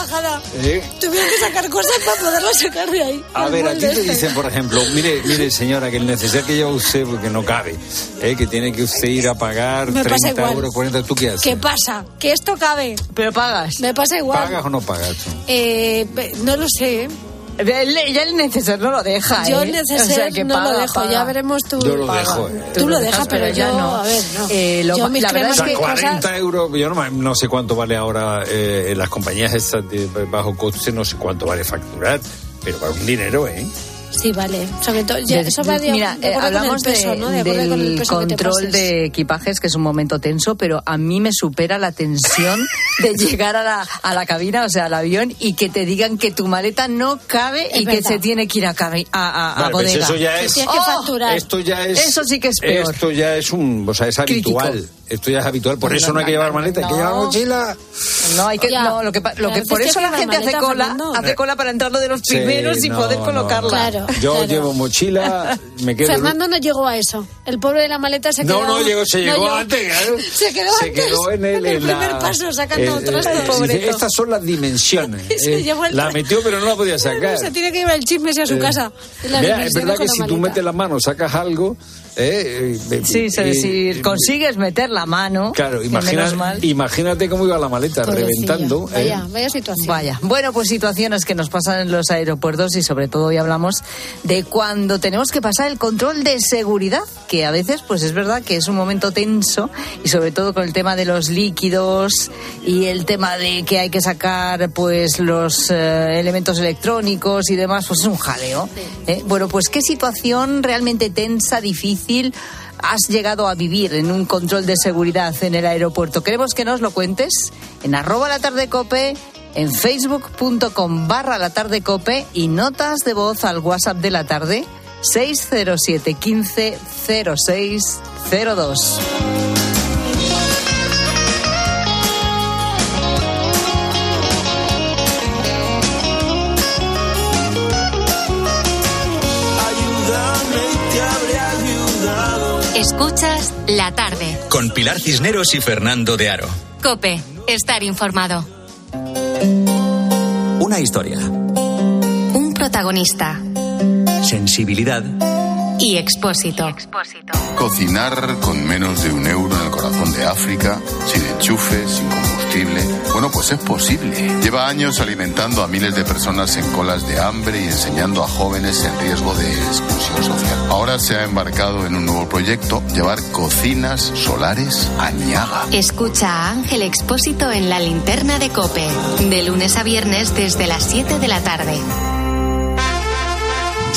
Encajada. ¿Eh? Tuvieron que sacar cosas para poderlo sacar de ahí. A ver, aquí te dicen, por ejemplo, mire, mire señora, que el neceser que lleva usted, porque no cabe, ¿eh? que tiene que usted ir a pagar Me pasa 30 igual. euros, 40, ¿tú qué haces? ¿Qué pasa? Que esto cabe. Pero pagas. Me pasa igual. ¿Pagas o no pagas? Eh, no lo sé. Ya el neceser no lo deja. Yo ¿eh? el neceser O sea, que no paga, lo dejo. paga. Ya veremos tú. Yo lo Paga. dejo, ¿eh? Tú lo dejas, pero ya yo, no. a ver, no. Eh, lo- yo mis la verdad es O sea, y cosas... 40 euros, yo no, no sé cuánto vale ahora eh, en las compañías estas de bajo coste, no sé cuánto vale facturar, pero para un dinero, ¿eh? Sí, vale. Sobre todo, ya, eso va de, Mira, de eh, con hablamos el peso, de- ¿no? De acuerdo con el del peso control de equipajes, que es un momento tenso, pero a mí me supera la tensión de llegar a la, a la cabina, o sea, al avión, y que te digan que tu maleta no cabe Es y que se tiene que ir a, cabe- a, a- a pues bodega. eso ya es... que facturar. Esto ya es... Eso sí que es peor. Esto ya es un... O sea, es Crítico. Esto ya es habitual. Por No, eso no, no hay que no, llevar no, maleta, hay que no. llevar mochila. No, hay que, Ya. no, lo que, pa- lo que por eso la gente hace cola, Fernando. hace cola para entrar lo de los Sí, primeros y no, poder no, colocarla. Claro, Yo claro. llevo mochila, me quedo... Fernando no llegó a eso. El pobre de la maleta se No, quedó... no llegó, se llegó antes, claro. Se quedó Se antes. quedó en el, en la- primer paso, sacando eh, trastos, eh, pobre. dice, Estas son las dimensiones. Se Eh, el la metió, pero no la podía sacar. Se tiene que llevar el chisme a su Eh, casa. Es verdad que si tú metes la mano, sacas algo. Eh, eh, Sí, es eh, decir, eh, consigues meter la mano. Claro, mal. imagínate cómo iba la maleta reventando. eh. Vaya, vaya situación. Vaya. Bueno, pues situaciones que nos pasan en los aeropuertos y sobre todo hoy hablamos de cuando tenemos que pasar el control de seguridad, que a veces pues es verdad que es un momento tenso y sobre todo con el tema de los líquidos y el tema de que hay que sacar pues los eh, elementos electrónicos y demás, pues es un jaleo. ¿eh? Bueno, pues qué situación realmente tensa, difícil has llegado a vivir en un control de seguridad en el aeropuerto. Queremos que nos lo cuentes en arroba la tarde cope, en facebook.com barra la tarde cope y notas de voz al WhatsApp de la tarde 607 15 06 02. Escuchas la tarde. Con Pilar Cisneros y Fernando de Aro. Cope, estar informado. Una historia. Un protagonista Sensibilidad. Y expósito. Cocinar con menos de un euro en el corazón de África, sin enchufe, sin combustible. Bueno, pues es posible. Lleva años alimentando a miles de personas en colas de hambre y enseñando a jóvenes en riesgo de exclusión social. Ahora se ha embarcado en un nuevo proyecto, llevar cocinas solares a Niaga. Escucha a Ángel Expósito en la linterna de Cope, de lunes a viernes desde las 7 de la tarde.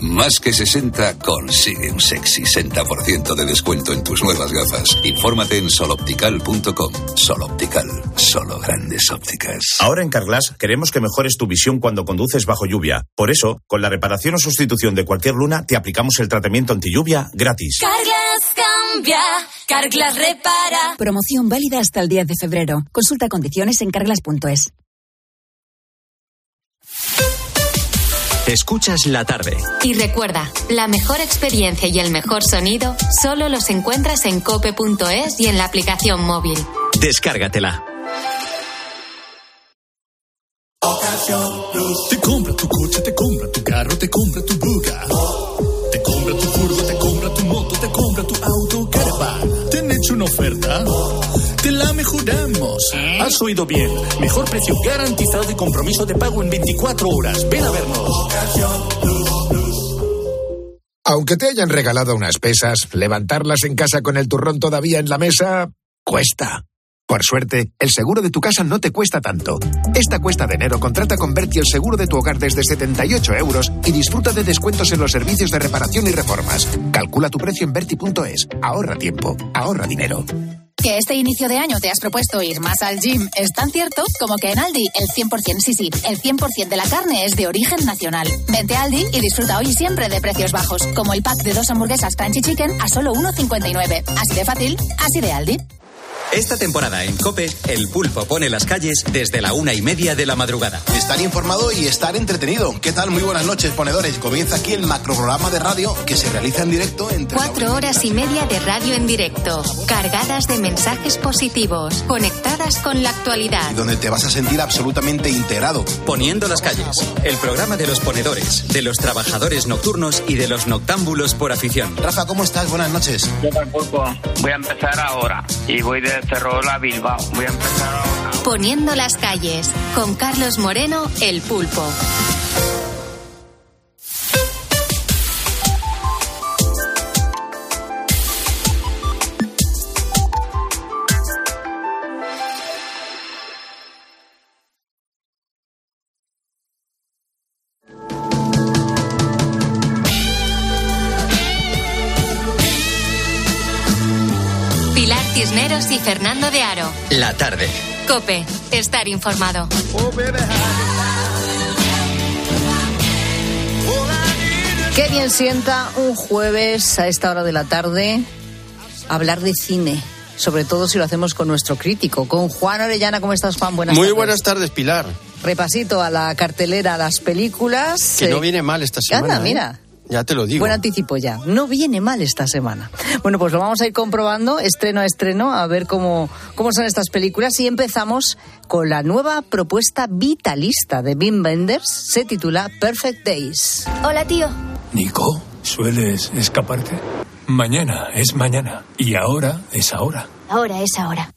Más que 60 consigue un sexy 60% de descuento en tus nuevas gafas. Infórmate en soloptical.com. Soloptical, solo grandes ópticas. Ahora en Carglass queremos que mejores tu visión cuando conduces bajo lluvia. Por eso, con la reparación o sustitución de cualquier luna, te aplicamos el tratamiento anti lluvia gratis. Carglass cambia, Carglass repara. Promoción válida hasta el 10 de febrero. Consulta condiciones en carglass.es. Escuchas la tarde. Y recuerda, la mejor experiencia y el mejor sonido solo los encuentras en cope.es y en la aplicación móvil. Descárgatela. Te compra tu coche, te compra tu carro, te compra tu buga. Te compra tu furgo, te compra tu moto, te compra tu auto, caravan. ¿Te han hecho una oferta? Juramos. Has oído bien. Mejor precio garantizado y compromiso de pago en 24 horas. Ven a vernos. Aunque te hayan regalado unas pesas, levantarlas en casa con el turrón todavía en la mesa cuesta. Por suerte, el seguro de tu casa no te cuesta tanto. Esta cuesta de enero contrata con Berti el seguro de tu hogar desde 78 euros y disfruta de descuentos en los servicios de reparación y reformas. Calcula tu precio en Berti.es. Ahorra tiempo, ahorra dinero. Que este inicio de año te has propuesto ir más al gym es tan cierto como que en Aldi el 100%, sí, sí, el 100% de la carne es de origen nacional. Vente a Aldi y disfruta hoy siempre de precios bajos, como el pack de dos hamburguesas Crunchy Chicken a solo 1,59. Así de fácil, así de Aldi. Esta temporada en Cope, el pulpo pone las calles desde la una y media de la madrugada. Estar informado y estar entretenido. ¿Qué tal? Muy buenas noches, ponedores. Comienza aquí el macroprograma de radio que se realiza en directo entre. Cuatro horas y media de radio en directo, cargadas de mensajes positivos, conectadas con la actualidad. Donde te vas a sentir absolutamente integrado. Poniendo las calles, el programa de los ponedores, de los trabajadores nocturnos y de los noctámbulos por afición. Rafa, ¿cómo estás? Buenas noches. ¿Qué tal, pulpo? Voy a empezar ahora y voy de Ferrol a Bilbao. Voy a empezar. Poniendo las calles, con Carlos Moreno, el pulpo. La tarde. Cope, estar informado. Qué bien sienta un jueves a esta hora de la tarde hablar de cine. Sobre todo si lo hacemos con nuestro crítico, con Juan Orellana. ¿Cómo estás, Juan? Buenas Muy tardes. buenas tardes, Pilar. Repasito a la cartelera, a las películas. Que no Eh, viene mal esta semana. Anda, ¿eh? mira. Ya te lo digo. Buen anticipo ya. No viene mal esta semana. Bueno, pues lo vamos a ir comprobando estreno a estreno a ver cómo, cómo son estas películas. Y empezamos con la nueva propuesta vitalista de Wim Wenders. Se titula Perfect Days. Hola, tío. Nico, ¿sueles escaparte? Mañana es mañana y ahora es ahora. Ahora es ahora.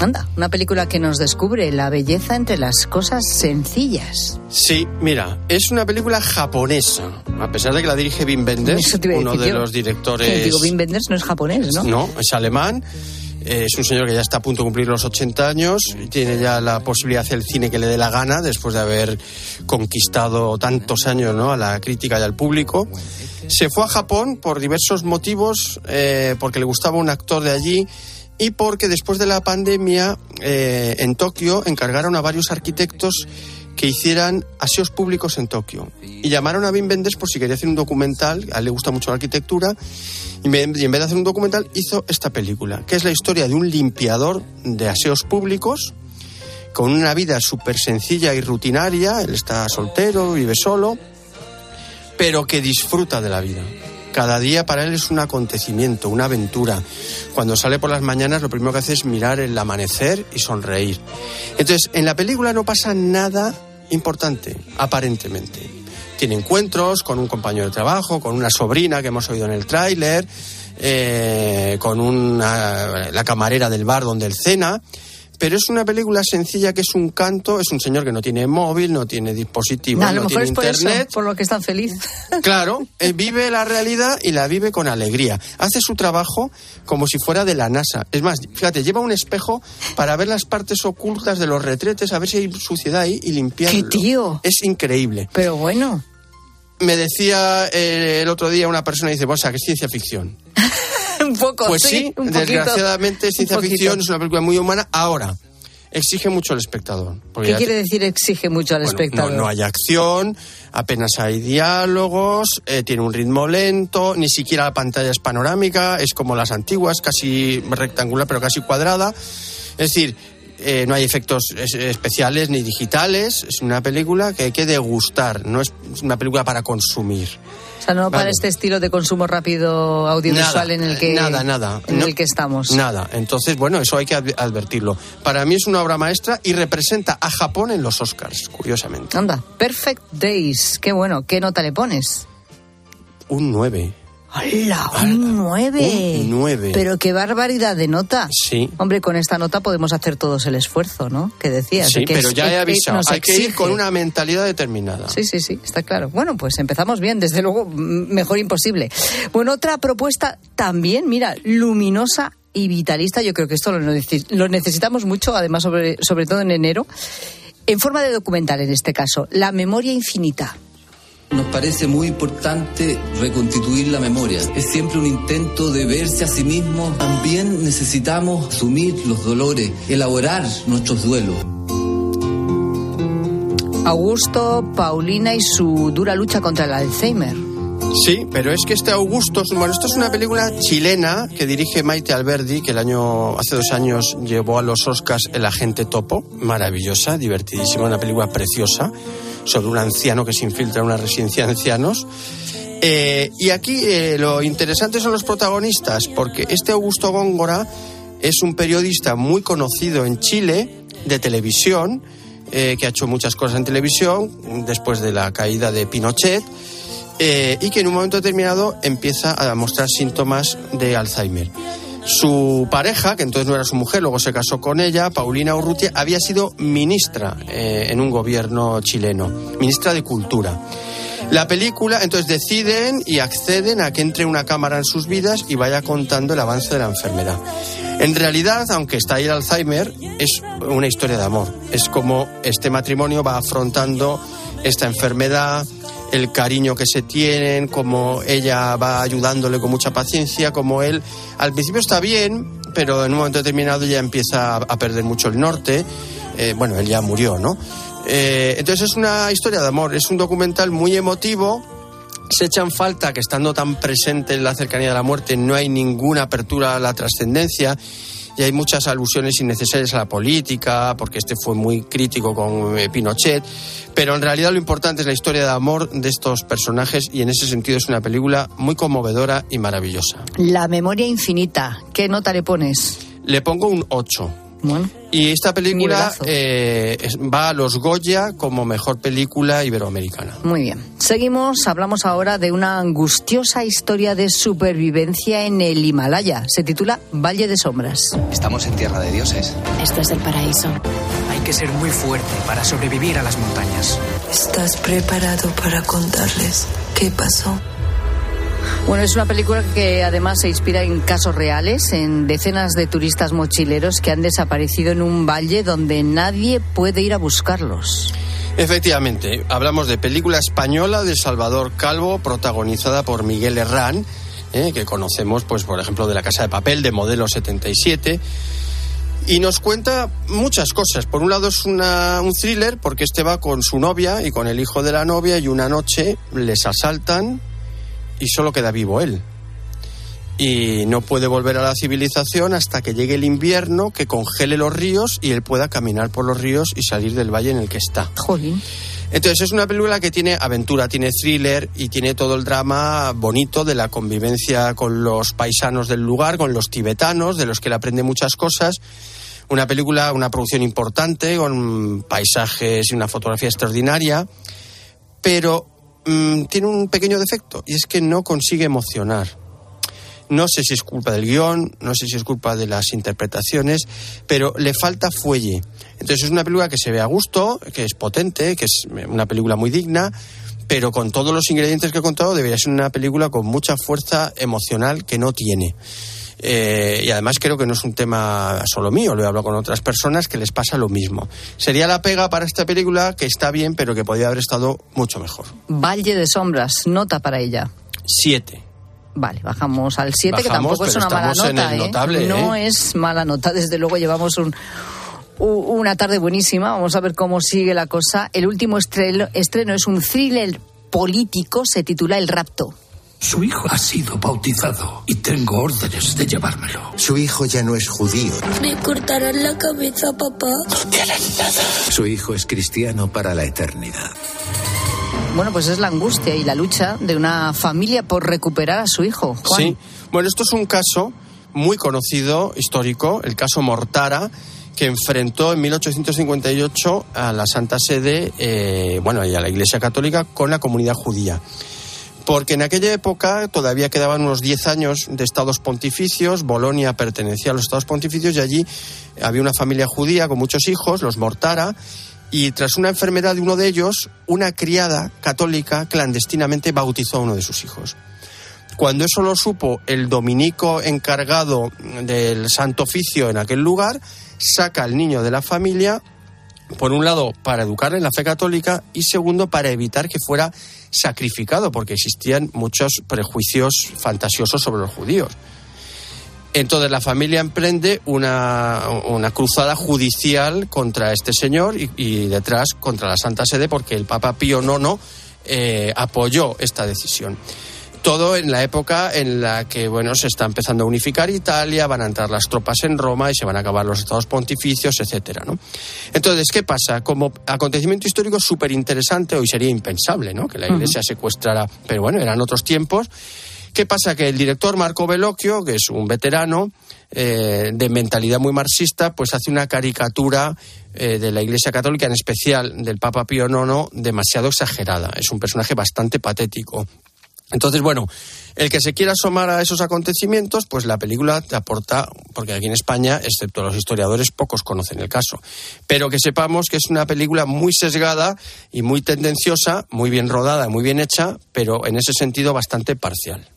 Anda, una película que nos descubre la belleza entre las cosas sencillas. Sí, mira, es una película japonesa. A pesar de que la dirige Wim Wenders, uno de yo. los Que directores. digo, Wim Wenders no es japonés, ¿no? No, es alemán. eh, Es un señor que ya está a punto de cumplir los 80 años y tiene ya la posibilidad de hacer el cine que le dé la gana después de haber conquistado tantos años ¿no? a la crítica y al público. Se fue a Japón por diversos motivos, eh, porque le gustaba un actor de allí y porque después de la pandemia eh, en Tokio encargaron a varios arquitectos que hicieran aseos públicos en Tokio. Y llamaron a Wim Wenders por si quería hacer un documental, a él le gusta mucho la arquitectura, y en vez de hacer un documental hizo esta película, que es la historia de un limpiador de aseos públicos con una vida súper sencilla y rutinaria, él está soltero, vive solo, pero que disfruta de la vida. Cada día para él es un acontecimiento, una aventura. Cuando sale por las mañanas lo primero que hace es mirar el amanecer y sonreír. Entonces, en la película no pasa nada importante, aparentemente. Tiene encuentros con un compañero de trabajo, con una sobrina que hemos oído en el tráiler, eh, con una, la camarera del bar donde él cena. Pero es una película sencilla que es un canto, es un señor que no tiene móvil, no tiene dispositivo, No, a lo no mejor tiene es por internet. eso, por lo que es tan feliz. Claro, él vive la realidad y la vive con alegría. Hace su trabajo como si fuera de la NASA. Es más, fíjate, lleva un espejo para ver las partes ocultas de los retretes, a ver si hay suciedad ahí y limpiarlo. ¡Qué tío! Es increíble. Pero bueno. Me decía eh, el otro día una persona, dice, vos, que es ciencia ficción. un poco, Pues sí, un desgraciadamente es ciencia ficción, es una película muy humana. Ahora, exige mucho al espectador. ¿Qué quiere decir exige mucho al Bueno, espectador? No, no hay acción, apenas hay diálogos, eh, tiene un ritmo lento, ni siquiera la pantalla es panorámica, es como las antiguas, casi rectangular pero casi cuadrada. Es decir, eh, no hay efectos es- especiales ni digitales, es una película que hay que degustar, no es una película para consumir. Sea, no para Vale. este estilo de consumo rápido audiovisual Nada, en el que nada, nada. en No- el que estamos. Nada. Entonces, bueno, eso hay que adv- advertirlo. Para mí es una obra maestra y representa a Japón en los Oscars, curiosamente. Anda, Perfect Days. Qué bueno. ¿Qué nota le pones? Un 9. ¡Hala! Un 9. Un 9. Pero qué barbaridad de nota. Sí. Hombre, con esta nota podemos hacer todos el esfuerzo, ¿no? Que decías. Sí, que pero es- ya he avisado. Hay que ir con una mentalidad determinada. Sí, sí, sí, está claro. Bueno, pues empezamos bien, desde luego, mejor imposible. Bueno, otra propuesta también, mira, luminosa y vitalista, yo creo que esto lo necesitamos mucho, además, sobre, sobre todo en enero, en forma de documental en este caso, La memoria infinita. Nos parece muy importante reconstituir la memoria. Es siempre un intento de verse a sí mismo. También necesitamos asumir los dolores, elaborar nuestros duelos. Augusto, Paulina y su dura lucha contra el Alzheimer. Sí, pero es que este Augusto, bueno, esto es una película chilena que dirige Maite Alberdi, que el año, hace dos años llevó a los Oscars El Agente Topo, maravillosa, divertidísima, una película preciosa sobre un anciano que se infiltra en una residencia de ancianos. Eh, y aquí eh, lo interesante son los protagonistas, porque este Augusto Góngora es un periodista muy conocido en Chile de televisión, eh, que ha hecho muchas cosas en televisión después de la caída de Pinochet. y que en un momento determinado empieza a mostrar síntomas de Alzheimer. Su pareja, que entonces no era su mujer, luego se casó con ella, Paulina Urrutia, había sido ministra eh, en un gobierno chileno, ministra de Cultura. La película, entonces deciden y acceden a que entre una cámara en sus vidas y vaya contando el avance de la enfermedad. En realidad, aunque está ahí el Alzheimer, es una historia de amor. Es como este matrimonio va afrontando esta enfermedad, el cariño que se tienen, como ella va ayudándole con mucha paciencia, como él al principio está bien, pero en un momento determinado ya empieza a perder mucho el norte. Eh, bueno, él ya murió, ¿no? Eh, entonces es una historia de amor, es un documental muy emotivo. Se echan falta que estando tan presente en la cercanía de la muerte no hay ninguna apertura a la trascendencia y hay muchas alusiones innecesarias a la política, porque este fue muy crítico con eh, Pinochet, pero en realidad lo importante es la historia de amor de estos personajes y en ese sentido es una película muy conmovedora y maravillosa. La memoria infinita. ¿Qué nota le pones? Le pongo un 8. Bueno. Y esta película eh, va a los Goya como mejor película iberoamericana. Muy bien. Seguimos, hablamos ahora de una angustiosa historia de supervivencia en el Himalaya. Se titula Valle de Sombras. Estamos en tierra de dioses. Esto es el paraíso. Hay que ser muy fuerte para sobrevivir a las montañas. ¿Estás preparado para contarles qué pasó? Bueno, es una película que además se inspira en casos reales, en decenas de turistas mochileros que han desaparecido en un valle donde nadie puede ir a buscarlos. Efectivamente, hablamos de película española de Salvador Calvo, protagonizada por Miguel Herrán, eh, que conocemos, pues, por ejemplo, de La Casa de Papel, de Modelo 77. Y nos cuenta muchas cosas. Por un lado es una- un thriller porque este va con su novia y con el hijo de la novia y una noche les asaltan y solo queda vivo él. Y no puede volver a la civilización hasta que llegue el invierno, que congele los ríos y él pueda caminar por los ríos y salir del valle en el que está. Jolín. Entonces es una película que tiene aventura, tiene thriller y tiene todo el drama bonito de la convivencia con los paisanos del lugar, con los tibetanos, de los que él aprende muchas cosas. Una película, una producción importante, con paisajes y una fotografía extraordinaria, pero mm, tiene un pequeño defecto y es que no consigue emocionar. No sé si es culpa del guion, no sé si es culpa de las interpretaciones, pero le falta fuelle. Entonces es una película que se ve a gusto, que es potente, que es una película muy digna, pero con todos los ingredientes que he contado debería ser una película con mucha fuerza emocional que no tiene. Eh, y además creo que no es un tema solo mío, lo he hablado con otras personas que les pasa lo mismo. Sería la pega para esta película que está bien, pero que podría haber estado mucho mejor. Valle de Sombras, nota para ella. Siete. Vale, bajamos al 7, que tampoco es una mala nota. ¿eh? notable, No ¿eh? es mala nota, desde luego llevamos un, una tarde buenísima. Vamos a ver cómo sigue la cosa. El último estreno, estreno es un thriller político, se titula El rapto. Su hijo ha sido bautizado y tengo órdenes de llevármelo. Su hijo ya no es judío. Me cortarán la cabeza, papá. Su hijo es cristiano para la eternidad. Bueno, pues es la angustia y la lucha de una familia por recuperar a su hijo. Juan. Sí. Bueno, esto es un caso muy conocido, histórico, el caso Mortara, que enfrentó en 1858 a la Santa Sede, eh, bueno, y a la Iglesia Católica con la comunidad judía. Porque en aquella época todavía quedaban unos 10 años de estados pontificios, Bolonia pertenecía a los estados pontificios y allí había una familia judía con muchos hijos, los Mortara, y tras una enfermedad de uno de ellos, una criada católica clandestinamente bautizó a uno de sus hijos. Cuando eso lo supo el dominico encargado del Santo Oficio en aquel lugar, saca al niño de la familia, por un lado, para educarle en la fe católica y segundo, para evitar que fuera sacrificado, porque existían muchos prejuicios fantasiosos sobre los judíos. Entonces la familia emprende una, una cruzada judicial contra este señor y, y, detrás contra la Santa Sede porque el Papa Pío IX eh, apoyó esta decisión. Todo en la época en la que bueno se está empezando a unificar Italia, van a entrar las tropas en Roma y se van a acabar los estados pontificios, etcétera, ¿no? Entonces, ¿qué pasa? Como acontecimiento histórico súper interesante, hoy sería impensable, ¿no? Que la Iglesia uh -huh. secuestrara, pero bueno, eran otros tiempos. ¿Qué pasa? Que el director Marco Bellocchio, que es un veterano eh, de mentalidad muy marxista, pues hace una caricatura eh, de la Iglesia Católica, en especial del Papa Pío IX, demasiado exagerada. Es un personaje bastante patético. Entonces, bueno, el que se quiera asomar a esos acontecimientos, pues la película te aporta, porque aquí en España, excepto los historiadores, pocos conocen el caso. Pero que sepamos que es una película muy sesgada y muy tendenciosa, muy bien rodada, muy bien hecha, pero en ese sentido bastante parcial.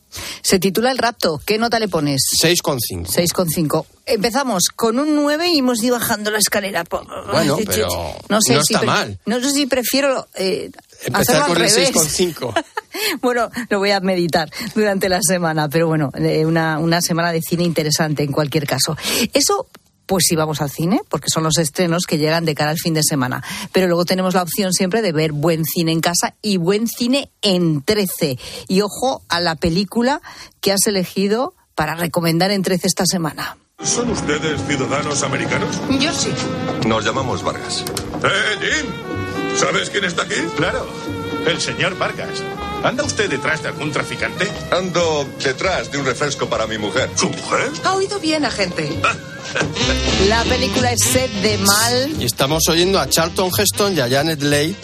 Se titula El rapto. ¿Qué nota le pones? 6,5. 6,5. Empezamos con un 9 y hemos ido bajando la escalera. Bueno, pero no, sé no si está mal. No sé si prefiero eh, Empezar con el 6,5. bueno, lo voy a meditar durante la semana, pero bueno, una, una semana de cine interesante en cualquier caso. Eso pues sí vamos al cine, porque son los estrenos que llegan de cara al fin de semana. Pero luego tenemos la opción siempre de ver buen cine en casa y buen cine en 13. Y ojo a la película que has elegido para recomendar en 13 esta semana. ¿Son ustedes ciudadanos americanos? Yo sí. Nos llamamos Vargas. ¡Eh, Jim! ¿Sabes quién está aquí? Claro, el señor Vargas. ¿Anda usted detrás de algún traficante? Ando detrás de un refresco para mi mujer. ¿Su mujer? Ha oído bien, agente. La película es Set de Mal. Y estamos oyendo a Charlton Heston y a Janet Leigh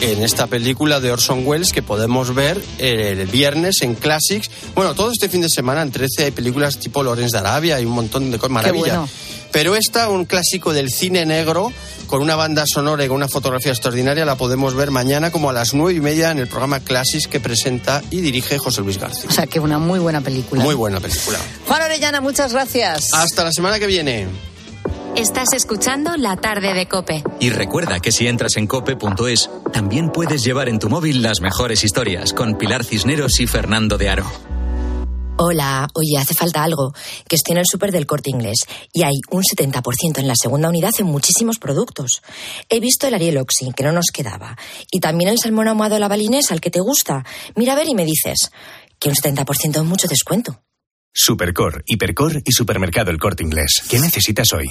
en esta película de Orson Welles que podemos ver el viernes en Classics. Bueno, todo este fin de semana en 13 hay películas tipo Lorenz de Arabia y un montón de cosas maravillas. Bueno. Pero esta, un clásico del cine negro, con una banda sonora y con una fotografía extraordinaria, la podemos ver mañana como a las nueve y media en el programa Classics que presenta y dirige José Luis García. O sea, que una muy buena película. Muy buena película. Juan Orellana, muchas gracias. Hasta la semana que viene. Estás escuchando La Tarde de Cope. Y recuerda que si entras en cope.es, también puedes llevar en tu móvil las mejores historias con Pilar Cisneros y Fernando de Aro. Hola, oye, hace falta algo. Que estoy en el súper del corte inglés y hay un 70% en la segunda unidad en muchísimos productos. He visto el Ariel Oxy, que no nos quedaba. Y también el salmón ahumado de la balinesa, al que te gusta. Mira a ver y me dices que un 70% es mucho descuento. Supercor, Hipercor y Supermercado El Corte Inglés. ¿Qué necesitas hoy?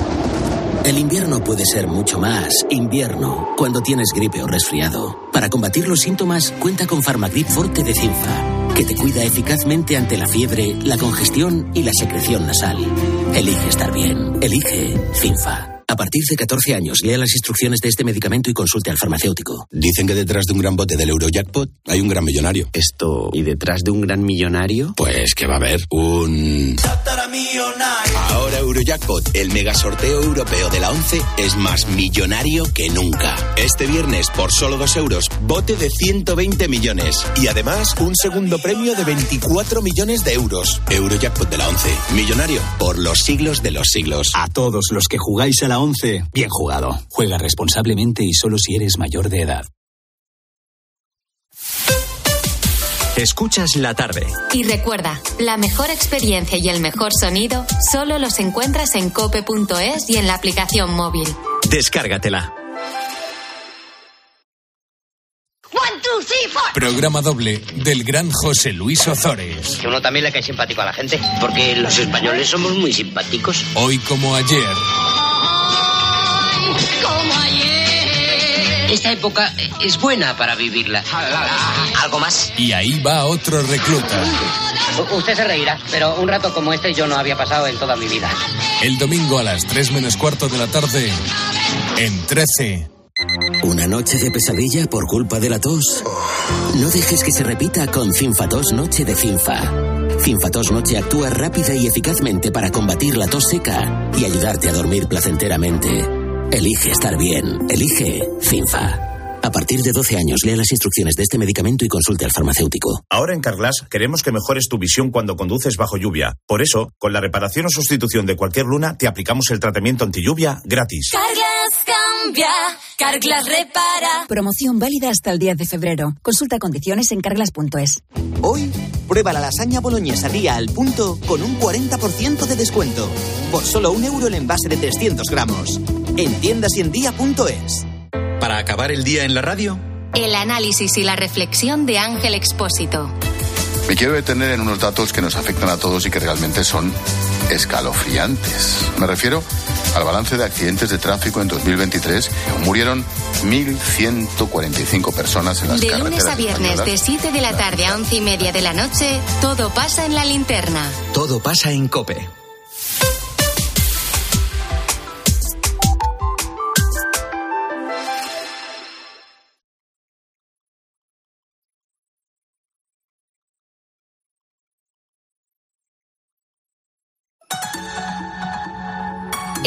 El invierno puede ser mucho más invierno cuando tienes gripe o resfriado. Para combatir los síntomas, cuenta con Farmagrip Forte de Cinfa, que te cuida eficazmente ante la fiebre, la congestión y la secreción nasal. Elige estar bien. Elige Cinfa. A partir de 14 años, lea las instrucciones de este medicamento y consulte al farmacéutico. Dicen que detrás de un gran bote del Eurojackpot hay un gran millonario. Esto, ¿y detrás de un gran millonario? Pues que va a haber un... El mega sorteo europeo de la 11, es más millonario que nunca. Este viernes, por solo 2 euros, bote de 120 millones. Y además, un segundo premio de 24 millones de euros. Eurojackpot de la 11, millonario por los siglos de los siglos. A todos los que jugáis a la 11, bien jugado. Juega responsablemente y solo si eres mayor de edad. Escuchas la tarde. Y recuerda, la mejor experiencia y el mejor sonido solo los encuentras en cope.es y en la aplicación móvil. Descárgatela. One, two, three, four. Programa doble del gran José Luis Ozores. Que uno también le cae simpático a la gente, porque los españoles somos muy simpáticos. Hoy como ayer. Como ayer. Esta época es buena para vivirla. ¿Algo más? Y ahí va otro recluta. U- Usted se reirá, pero un rato como este yo no había pasado en toda mi vida. El domingo a las 3 menos cuarto de la tarde. En 13. ¿Una noche de pesadilla por culpa de la tos? No dejes que se repita con Cinfatos Noche de Cinfa. Cinfatos Noche actúa rápida y eficazmente para combatir la tos seca y ayudarte a dormir placenteramente. Elige estar bien. Elige Cinfa. A partir de 12 años, lea las instrucciones de este medicamento y consulte al farmacéutico. Ahora en Carglass queremos que mejores tu visión cuando conduces bajo lluvia. Por eso, con la reparación o sustitución de cualquier luna, te aplicamos el tratamiento anti lluvia gratis. Carglass cambia, Carglass repara. Promoción válida hasta el 10 de febrero. Consulta condiciones en carglass.es. Hoy, prueba la lasaña boloñesa día al punto con un 40% de descuento. Por solo un euro el envase de 300 gramos. En tiendas y en día.es. Para acabar el día en la radio, El análisis y la reflexión de Ángel Expósito. Me quiero detener en unos datos que nos afectan a todos y que realmente son escalofriantes. Me refiero al balance de accidentes de tráfico en 2023. Murieron 1.145 personas en las De carreteras lunes a viernes, españolas. de 7 de la tarde a 11 y media de la noche, todo pasa en la linterna. todo pasa en Cope.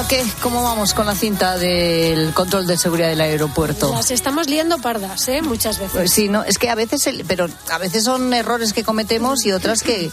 Bueno, ¿qué? ¿Cómo vamos con la cinta del control de seguridad del aeropuerto? Las estamos liando pardas, ¿eh? Muchas veces. Pues sí, no, es que a veces, el- pero a veces son errores que cometemos y otras que,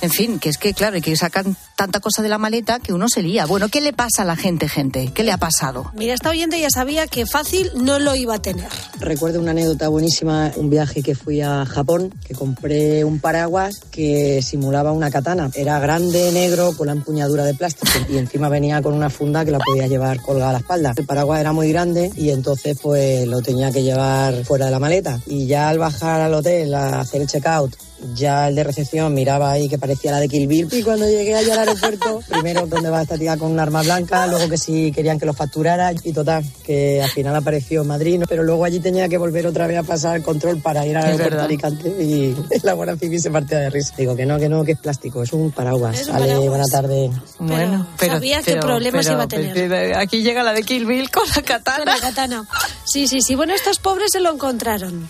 en fin, que es que claro, y que sacan tanta cosa de la maleta que uno se lía. Bueno, ¿qué le pasa a la gente, gente? ¿Qué le ha pasado? Mira, esta oyente ya sabía que fácil no lo iba a tener. Recuerdo una anécdota buenísima, un viaje que fui a Japón, que compré un paraguas que simulaba una katana. Era grande, negro, con la empuñadura de plástico y encima venía con una funda que la podía llevar colgada a la espalda. El paraguas era muy grande y entonces pues lo tenía que llevar fuera de la maleta. Y ya al bajar al hotel a hacer el checkout, ya el de recepción miraba ahí que parecía la de Kill Bill. Y cuando llegué allá al aeropuerto, primero donde va esta tía con un arma blanca, luego que si querían que lo facturara y total, que al final apareció en Madrid, ¿no? pero luego allí tenía que volver otra vez a pasar el control para ir al aeropuerto de. Alicante y la Guardia Civil se partía de risa. Digo que no, que no, que es plástico, es un paraguas. Es un buena tarde. Bueno, pero, sabía qué problemas pero- iba a tener. pero aquí llega la de Kill Bill con la katana. Con la katana. Sí, sí, sí. Bueno, estos pobres se lo encontraron.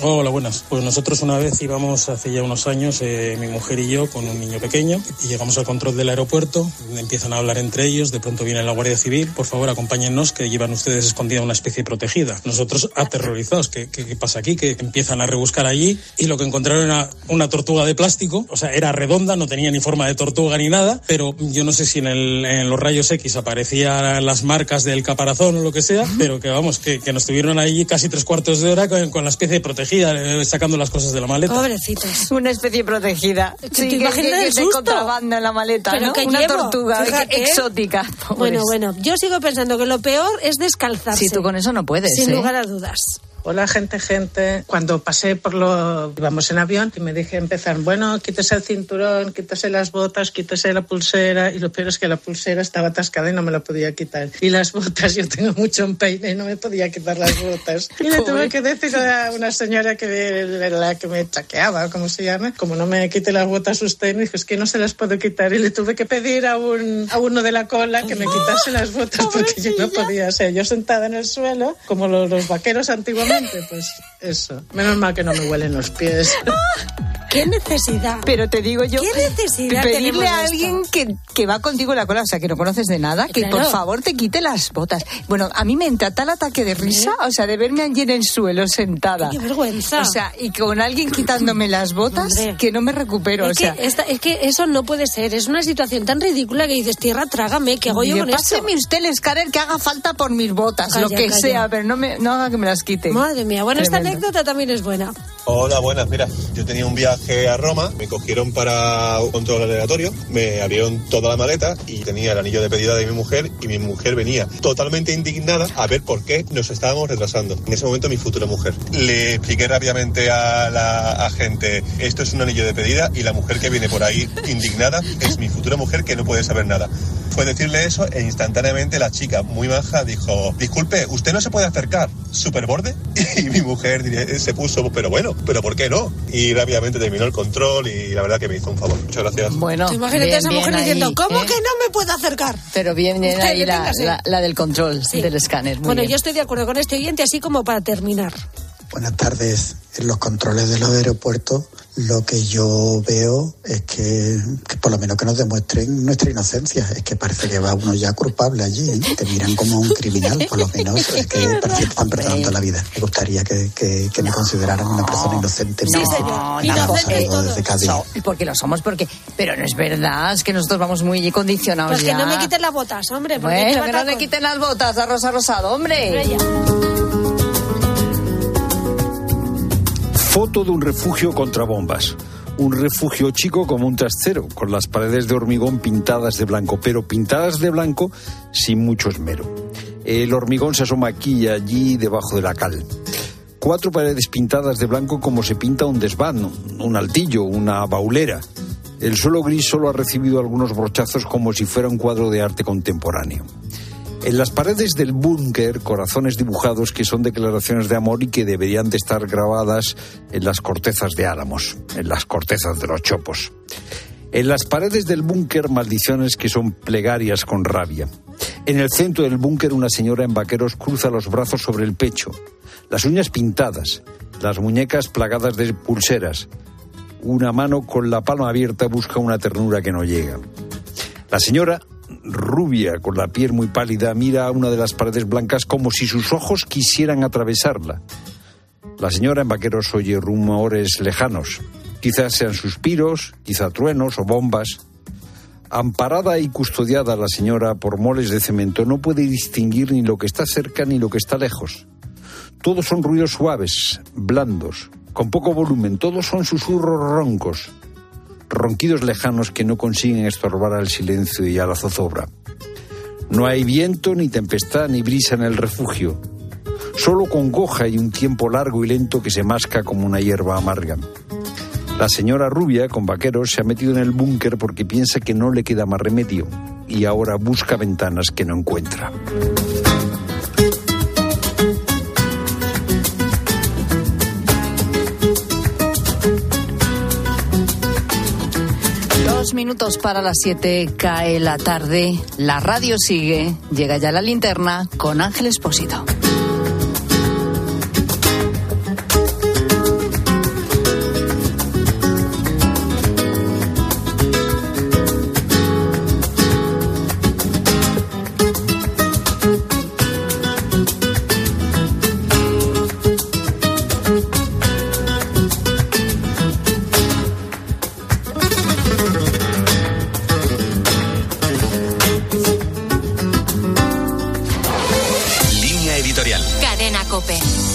Hola, buenas. Pues nosotros una vez íbamos hace ya unos años, eh, mi mujer y yo, con un niño pequeño, y llegamos al control del aeropuerto, empiezan a hablar entre ellos, de pronto viene la Guardia Civil, por favor acompáñennos, que llevan ustedes escondida una especie protegida. Nosotros aterrorizados, ¿qué, qué, qué pasa aquí? Que empiezan a rebuscar allí y lo que encontraron era una tortuga de plástico, o sea, era redonda, no tenía ni forma de tortuga ni nada, pero yo no sé si en, el- en los rayos X aparecían las marcas del caparazón o lo que sea, pero que vamos, que, que nos tuvieron allí casi tres cuartos de hora con, con la especie protegida, eh, sacando las cosas de la maleta. Pobrecitos. Una especie protegida. ¿Te Sí, que- imaginas el susto? contrabando en la maleta, Pero ¿no? ¿qué Una llevo? tortuga Fíjate. exótica. pobres. Bueno, bueno, yo sigo pensando que lo peor es descalzarse. Sí, tú con eso no puedes, Sin ¿eh? lugar a dudas. Hola, gente, gente. Cuando pasé por lo. íbamos en avión y me dije empezar, bueno, quítese el cinturón, quítese las botas, quítese la pulsera. Y lo peor es que la pulsera estaba atascada y no me la podía quitar. Y las botas, yo tengo mucho empeine y no me podía quitar las botas. Y le tuve que decir a una señora que me, la que me chaqueaba, ¿cómo se llama? Como no me quite las botas usted, me dijo, es que no se las puedo quitar. Y le tuve que pedir a, un, a uno de la cola que me quitase las botas porque yo no podía. O sea, yo sentada en el suelo, como los, los vaqueros pues eso. Menos mal que no me huelen los pies. ¿Qué necesidad? Pero te digo yo. ¿Qué necesidad Pedirle a alguien que, que va contigo en la cola, o sea, que no conoces de nada, que Claro. por favor te quite las botas. Bueno, a mí me entra tal ataque de risa, o sea, de verme allí en el suelo sentada. Qué vergüenza. O sea, y con alguien quitándome las botas Hombre. que no me recupero. Es, o sea, que esta- es que eso no puede ser. Es una situación tan ridícula que dices, tierra, trágame, ¿qué hago yo con esto? Páseme usted el escáner que haga falta por mis botas, Calla, lo que calla. sea, pero no, me, no haga que me las quite. Madre mía, bueno, esta anécdota también es buena. Hola, buenas. Mira, yo tenía un viaje a Roma, me cogieron para un control aleatorio, me abrieron toda la maleta y tenía el anillo de pedida de mi mujer y mi mujer venía totalmente indignada a ver por qué nos estábamos retrasando. En ese momento mi futura mujer. Le expliqué rápidamente a la agente, esto es un anillo de pedida y la mujer que viene por ahí indignada es mi futura mujer que no puede saber nada. Fue decirle eso e instantáneamente la chica, muy baja, dijo, disculpe, ¿usted no se puede acercar? ¿Super borde? Y mi mujer se puso, pero bueno, pero ¿por qué no? Y rápidamente terminó el control y la verdad que me hizo un favor. Muchas gracias. Bueno, imagínate bien, a esa mujer ahí, diciendo, ¿cómo ¿eh? que no me puedo acercar? Pero bien, bien Usted, ahí la, deténgase. la- la del control, del escáner. Muy Bueno, bien. yo estoy de acuerdo con este oyente, así como para terminar. Buenas tardes. En los controles de los aeropuertos lo que yo veo es que, que por lo menos que nos demuestren nuestra inocencia. Es que parece que va uno ya culpable allí. ¿eh? Te miran como un criminal, por lo menos. Es que parece que te están perdonando la vida. Me gustaría que, que- que me consideraran una persona inocente. Sí, No, señor. no, Cádiz. So- porque lo somos, porque. Pero no es verdad, es que nosotros vamos muy condicionados Pues que no me quiten las botas, hombre. Bueno, que no le quiten las botas a Rosa Rosado, hombre. Foto de un refugio contra bombas. Un refugio chico como un trastero, con las paredes de hormigón pintadas de blanco, pero pintadas de blanco sin mucho esmero. El hormigón se asoma aquí y allí debajo de la cal. Cuatro paredes pintadas de blanco como se pinta un desván, un altillo, una baulera. El suelo gris solo ha recibido algunos brochazos como si fuera un cuadro de arte contemporáneo. En las paredes del búnker, corazones dibujados que son declaraciones de amor y que deberían de estar grabadas en las cortezas de álamos, en las cortezas de los chopos. En las paredes del búnker, maldiciones que son plegarias con rabia. En el centro del búnker, una señora en vaqueros cruza los brazos sobre el pecho, las uñas pintadas, las muñecas plagadas de pulseras. Una mano con la palma abierta busca una ternura que no llega. La señora, rubia, con la piel muy pálida, mira a una de las paredes blancas como si sus ojos quisieran atravesarla. La señora en vaqueros oye rumores lejanos. Quizás sean suspiros, quizá truenos o bombas. Amparada y custodiada la señora por moles de cemento, no puede distinguir ni lo que está cerca ni lo que está lejos. Todos son ruidos suaves, blandos, con poco volumen, todos son susurros roncos ronquidos lejanos que no consiguen estorbar al silencio y a la zozobra. No hay viento, ni tempestad, ni brisa en el refugio. Solo congoja y un tiempo largo y lento que se masca como una hierba amarga. La señora rubia, con vaqueros, se ha metido en el búnker porque piensa que no le queda más remedio y ahora busca ventanas que no encuentra. Dos minutos para las siete, cae la tarde, la radio sigue, llega ya la linterna con Ángel Espósito. Copen.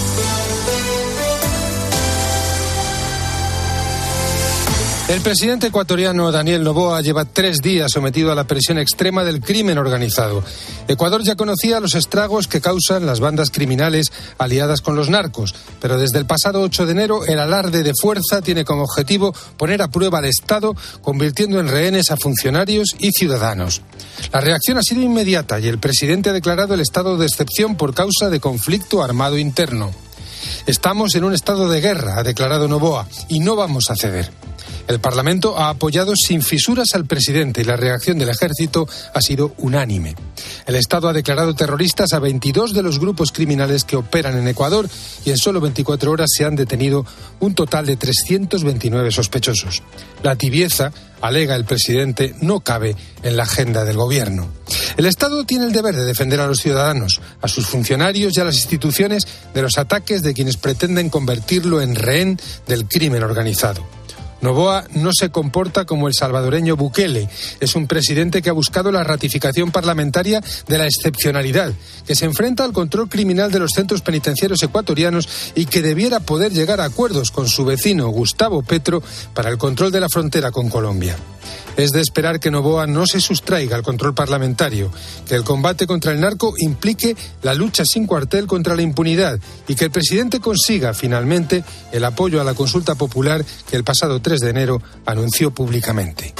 El presidente ecuatoriano Daniel Noboa lleva tres días sometido a la presión extrema del crimen organizado. Ecuador ya conocía los estragos que causan las bandas criminales aliadas con los narcos, pero desde el pasado 8 de enero el alarde de fuerza tiene como objetivo poner a prueba al Estado, convirtiendo en rehenes a funcionarios y ciudadanos. La reacción ha sido inmediata y el presidente ha declarado el estado de excepción por causa de conflicto armado interno. Estamos en un estado de guerra, ha declarado Novoa, y no vamos a ceder. El Parlamento ha apoyado sin fisuras al presidente y la reacción del ejército ha sido unánime. El Estado ha declarado terroristas a 22 de los grupos criminales que operan en Ecuador y en solo 24 horas se han detenido un total de 329 sospechosos. La tibieza, alega el presidente, no cabe en la agenda del gobierno. El Estado tiene el deber de defender a los ciudadanos, a sus funcionarios y a las instituciones de los ataques de quienes pretenden convertirlo en rehén del crimen organizado. Novoa no se comporta como el salvadoreño Bukele. Es un presidente que ha buscado la ratificación parlamentaria de la excepcionalidad, que se enfrenta al control criminal de los centros penitenciarios ecuatorianos y que debiera poder llegar a acuerdos con su vecino Gustavo Petro para el control de la frontera con Colombia. Es de esperar que Novoa no se sustraiga al control parlamentario, que el combate contra el narco implique la lucha sin cuartel contra la impunidad y que el presidente consiga finalmente el apoyo a la consulta popular que el pasado 3 de enero anunció públicamente.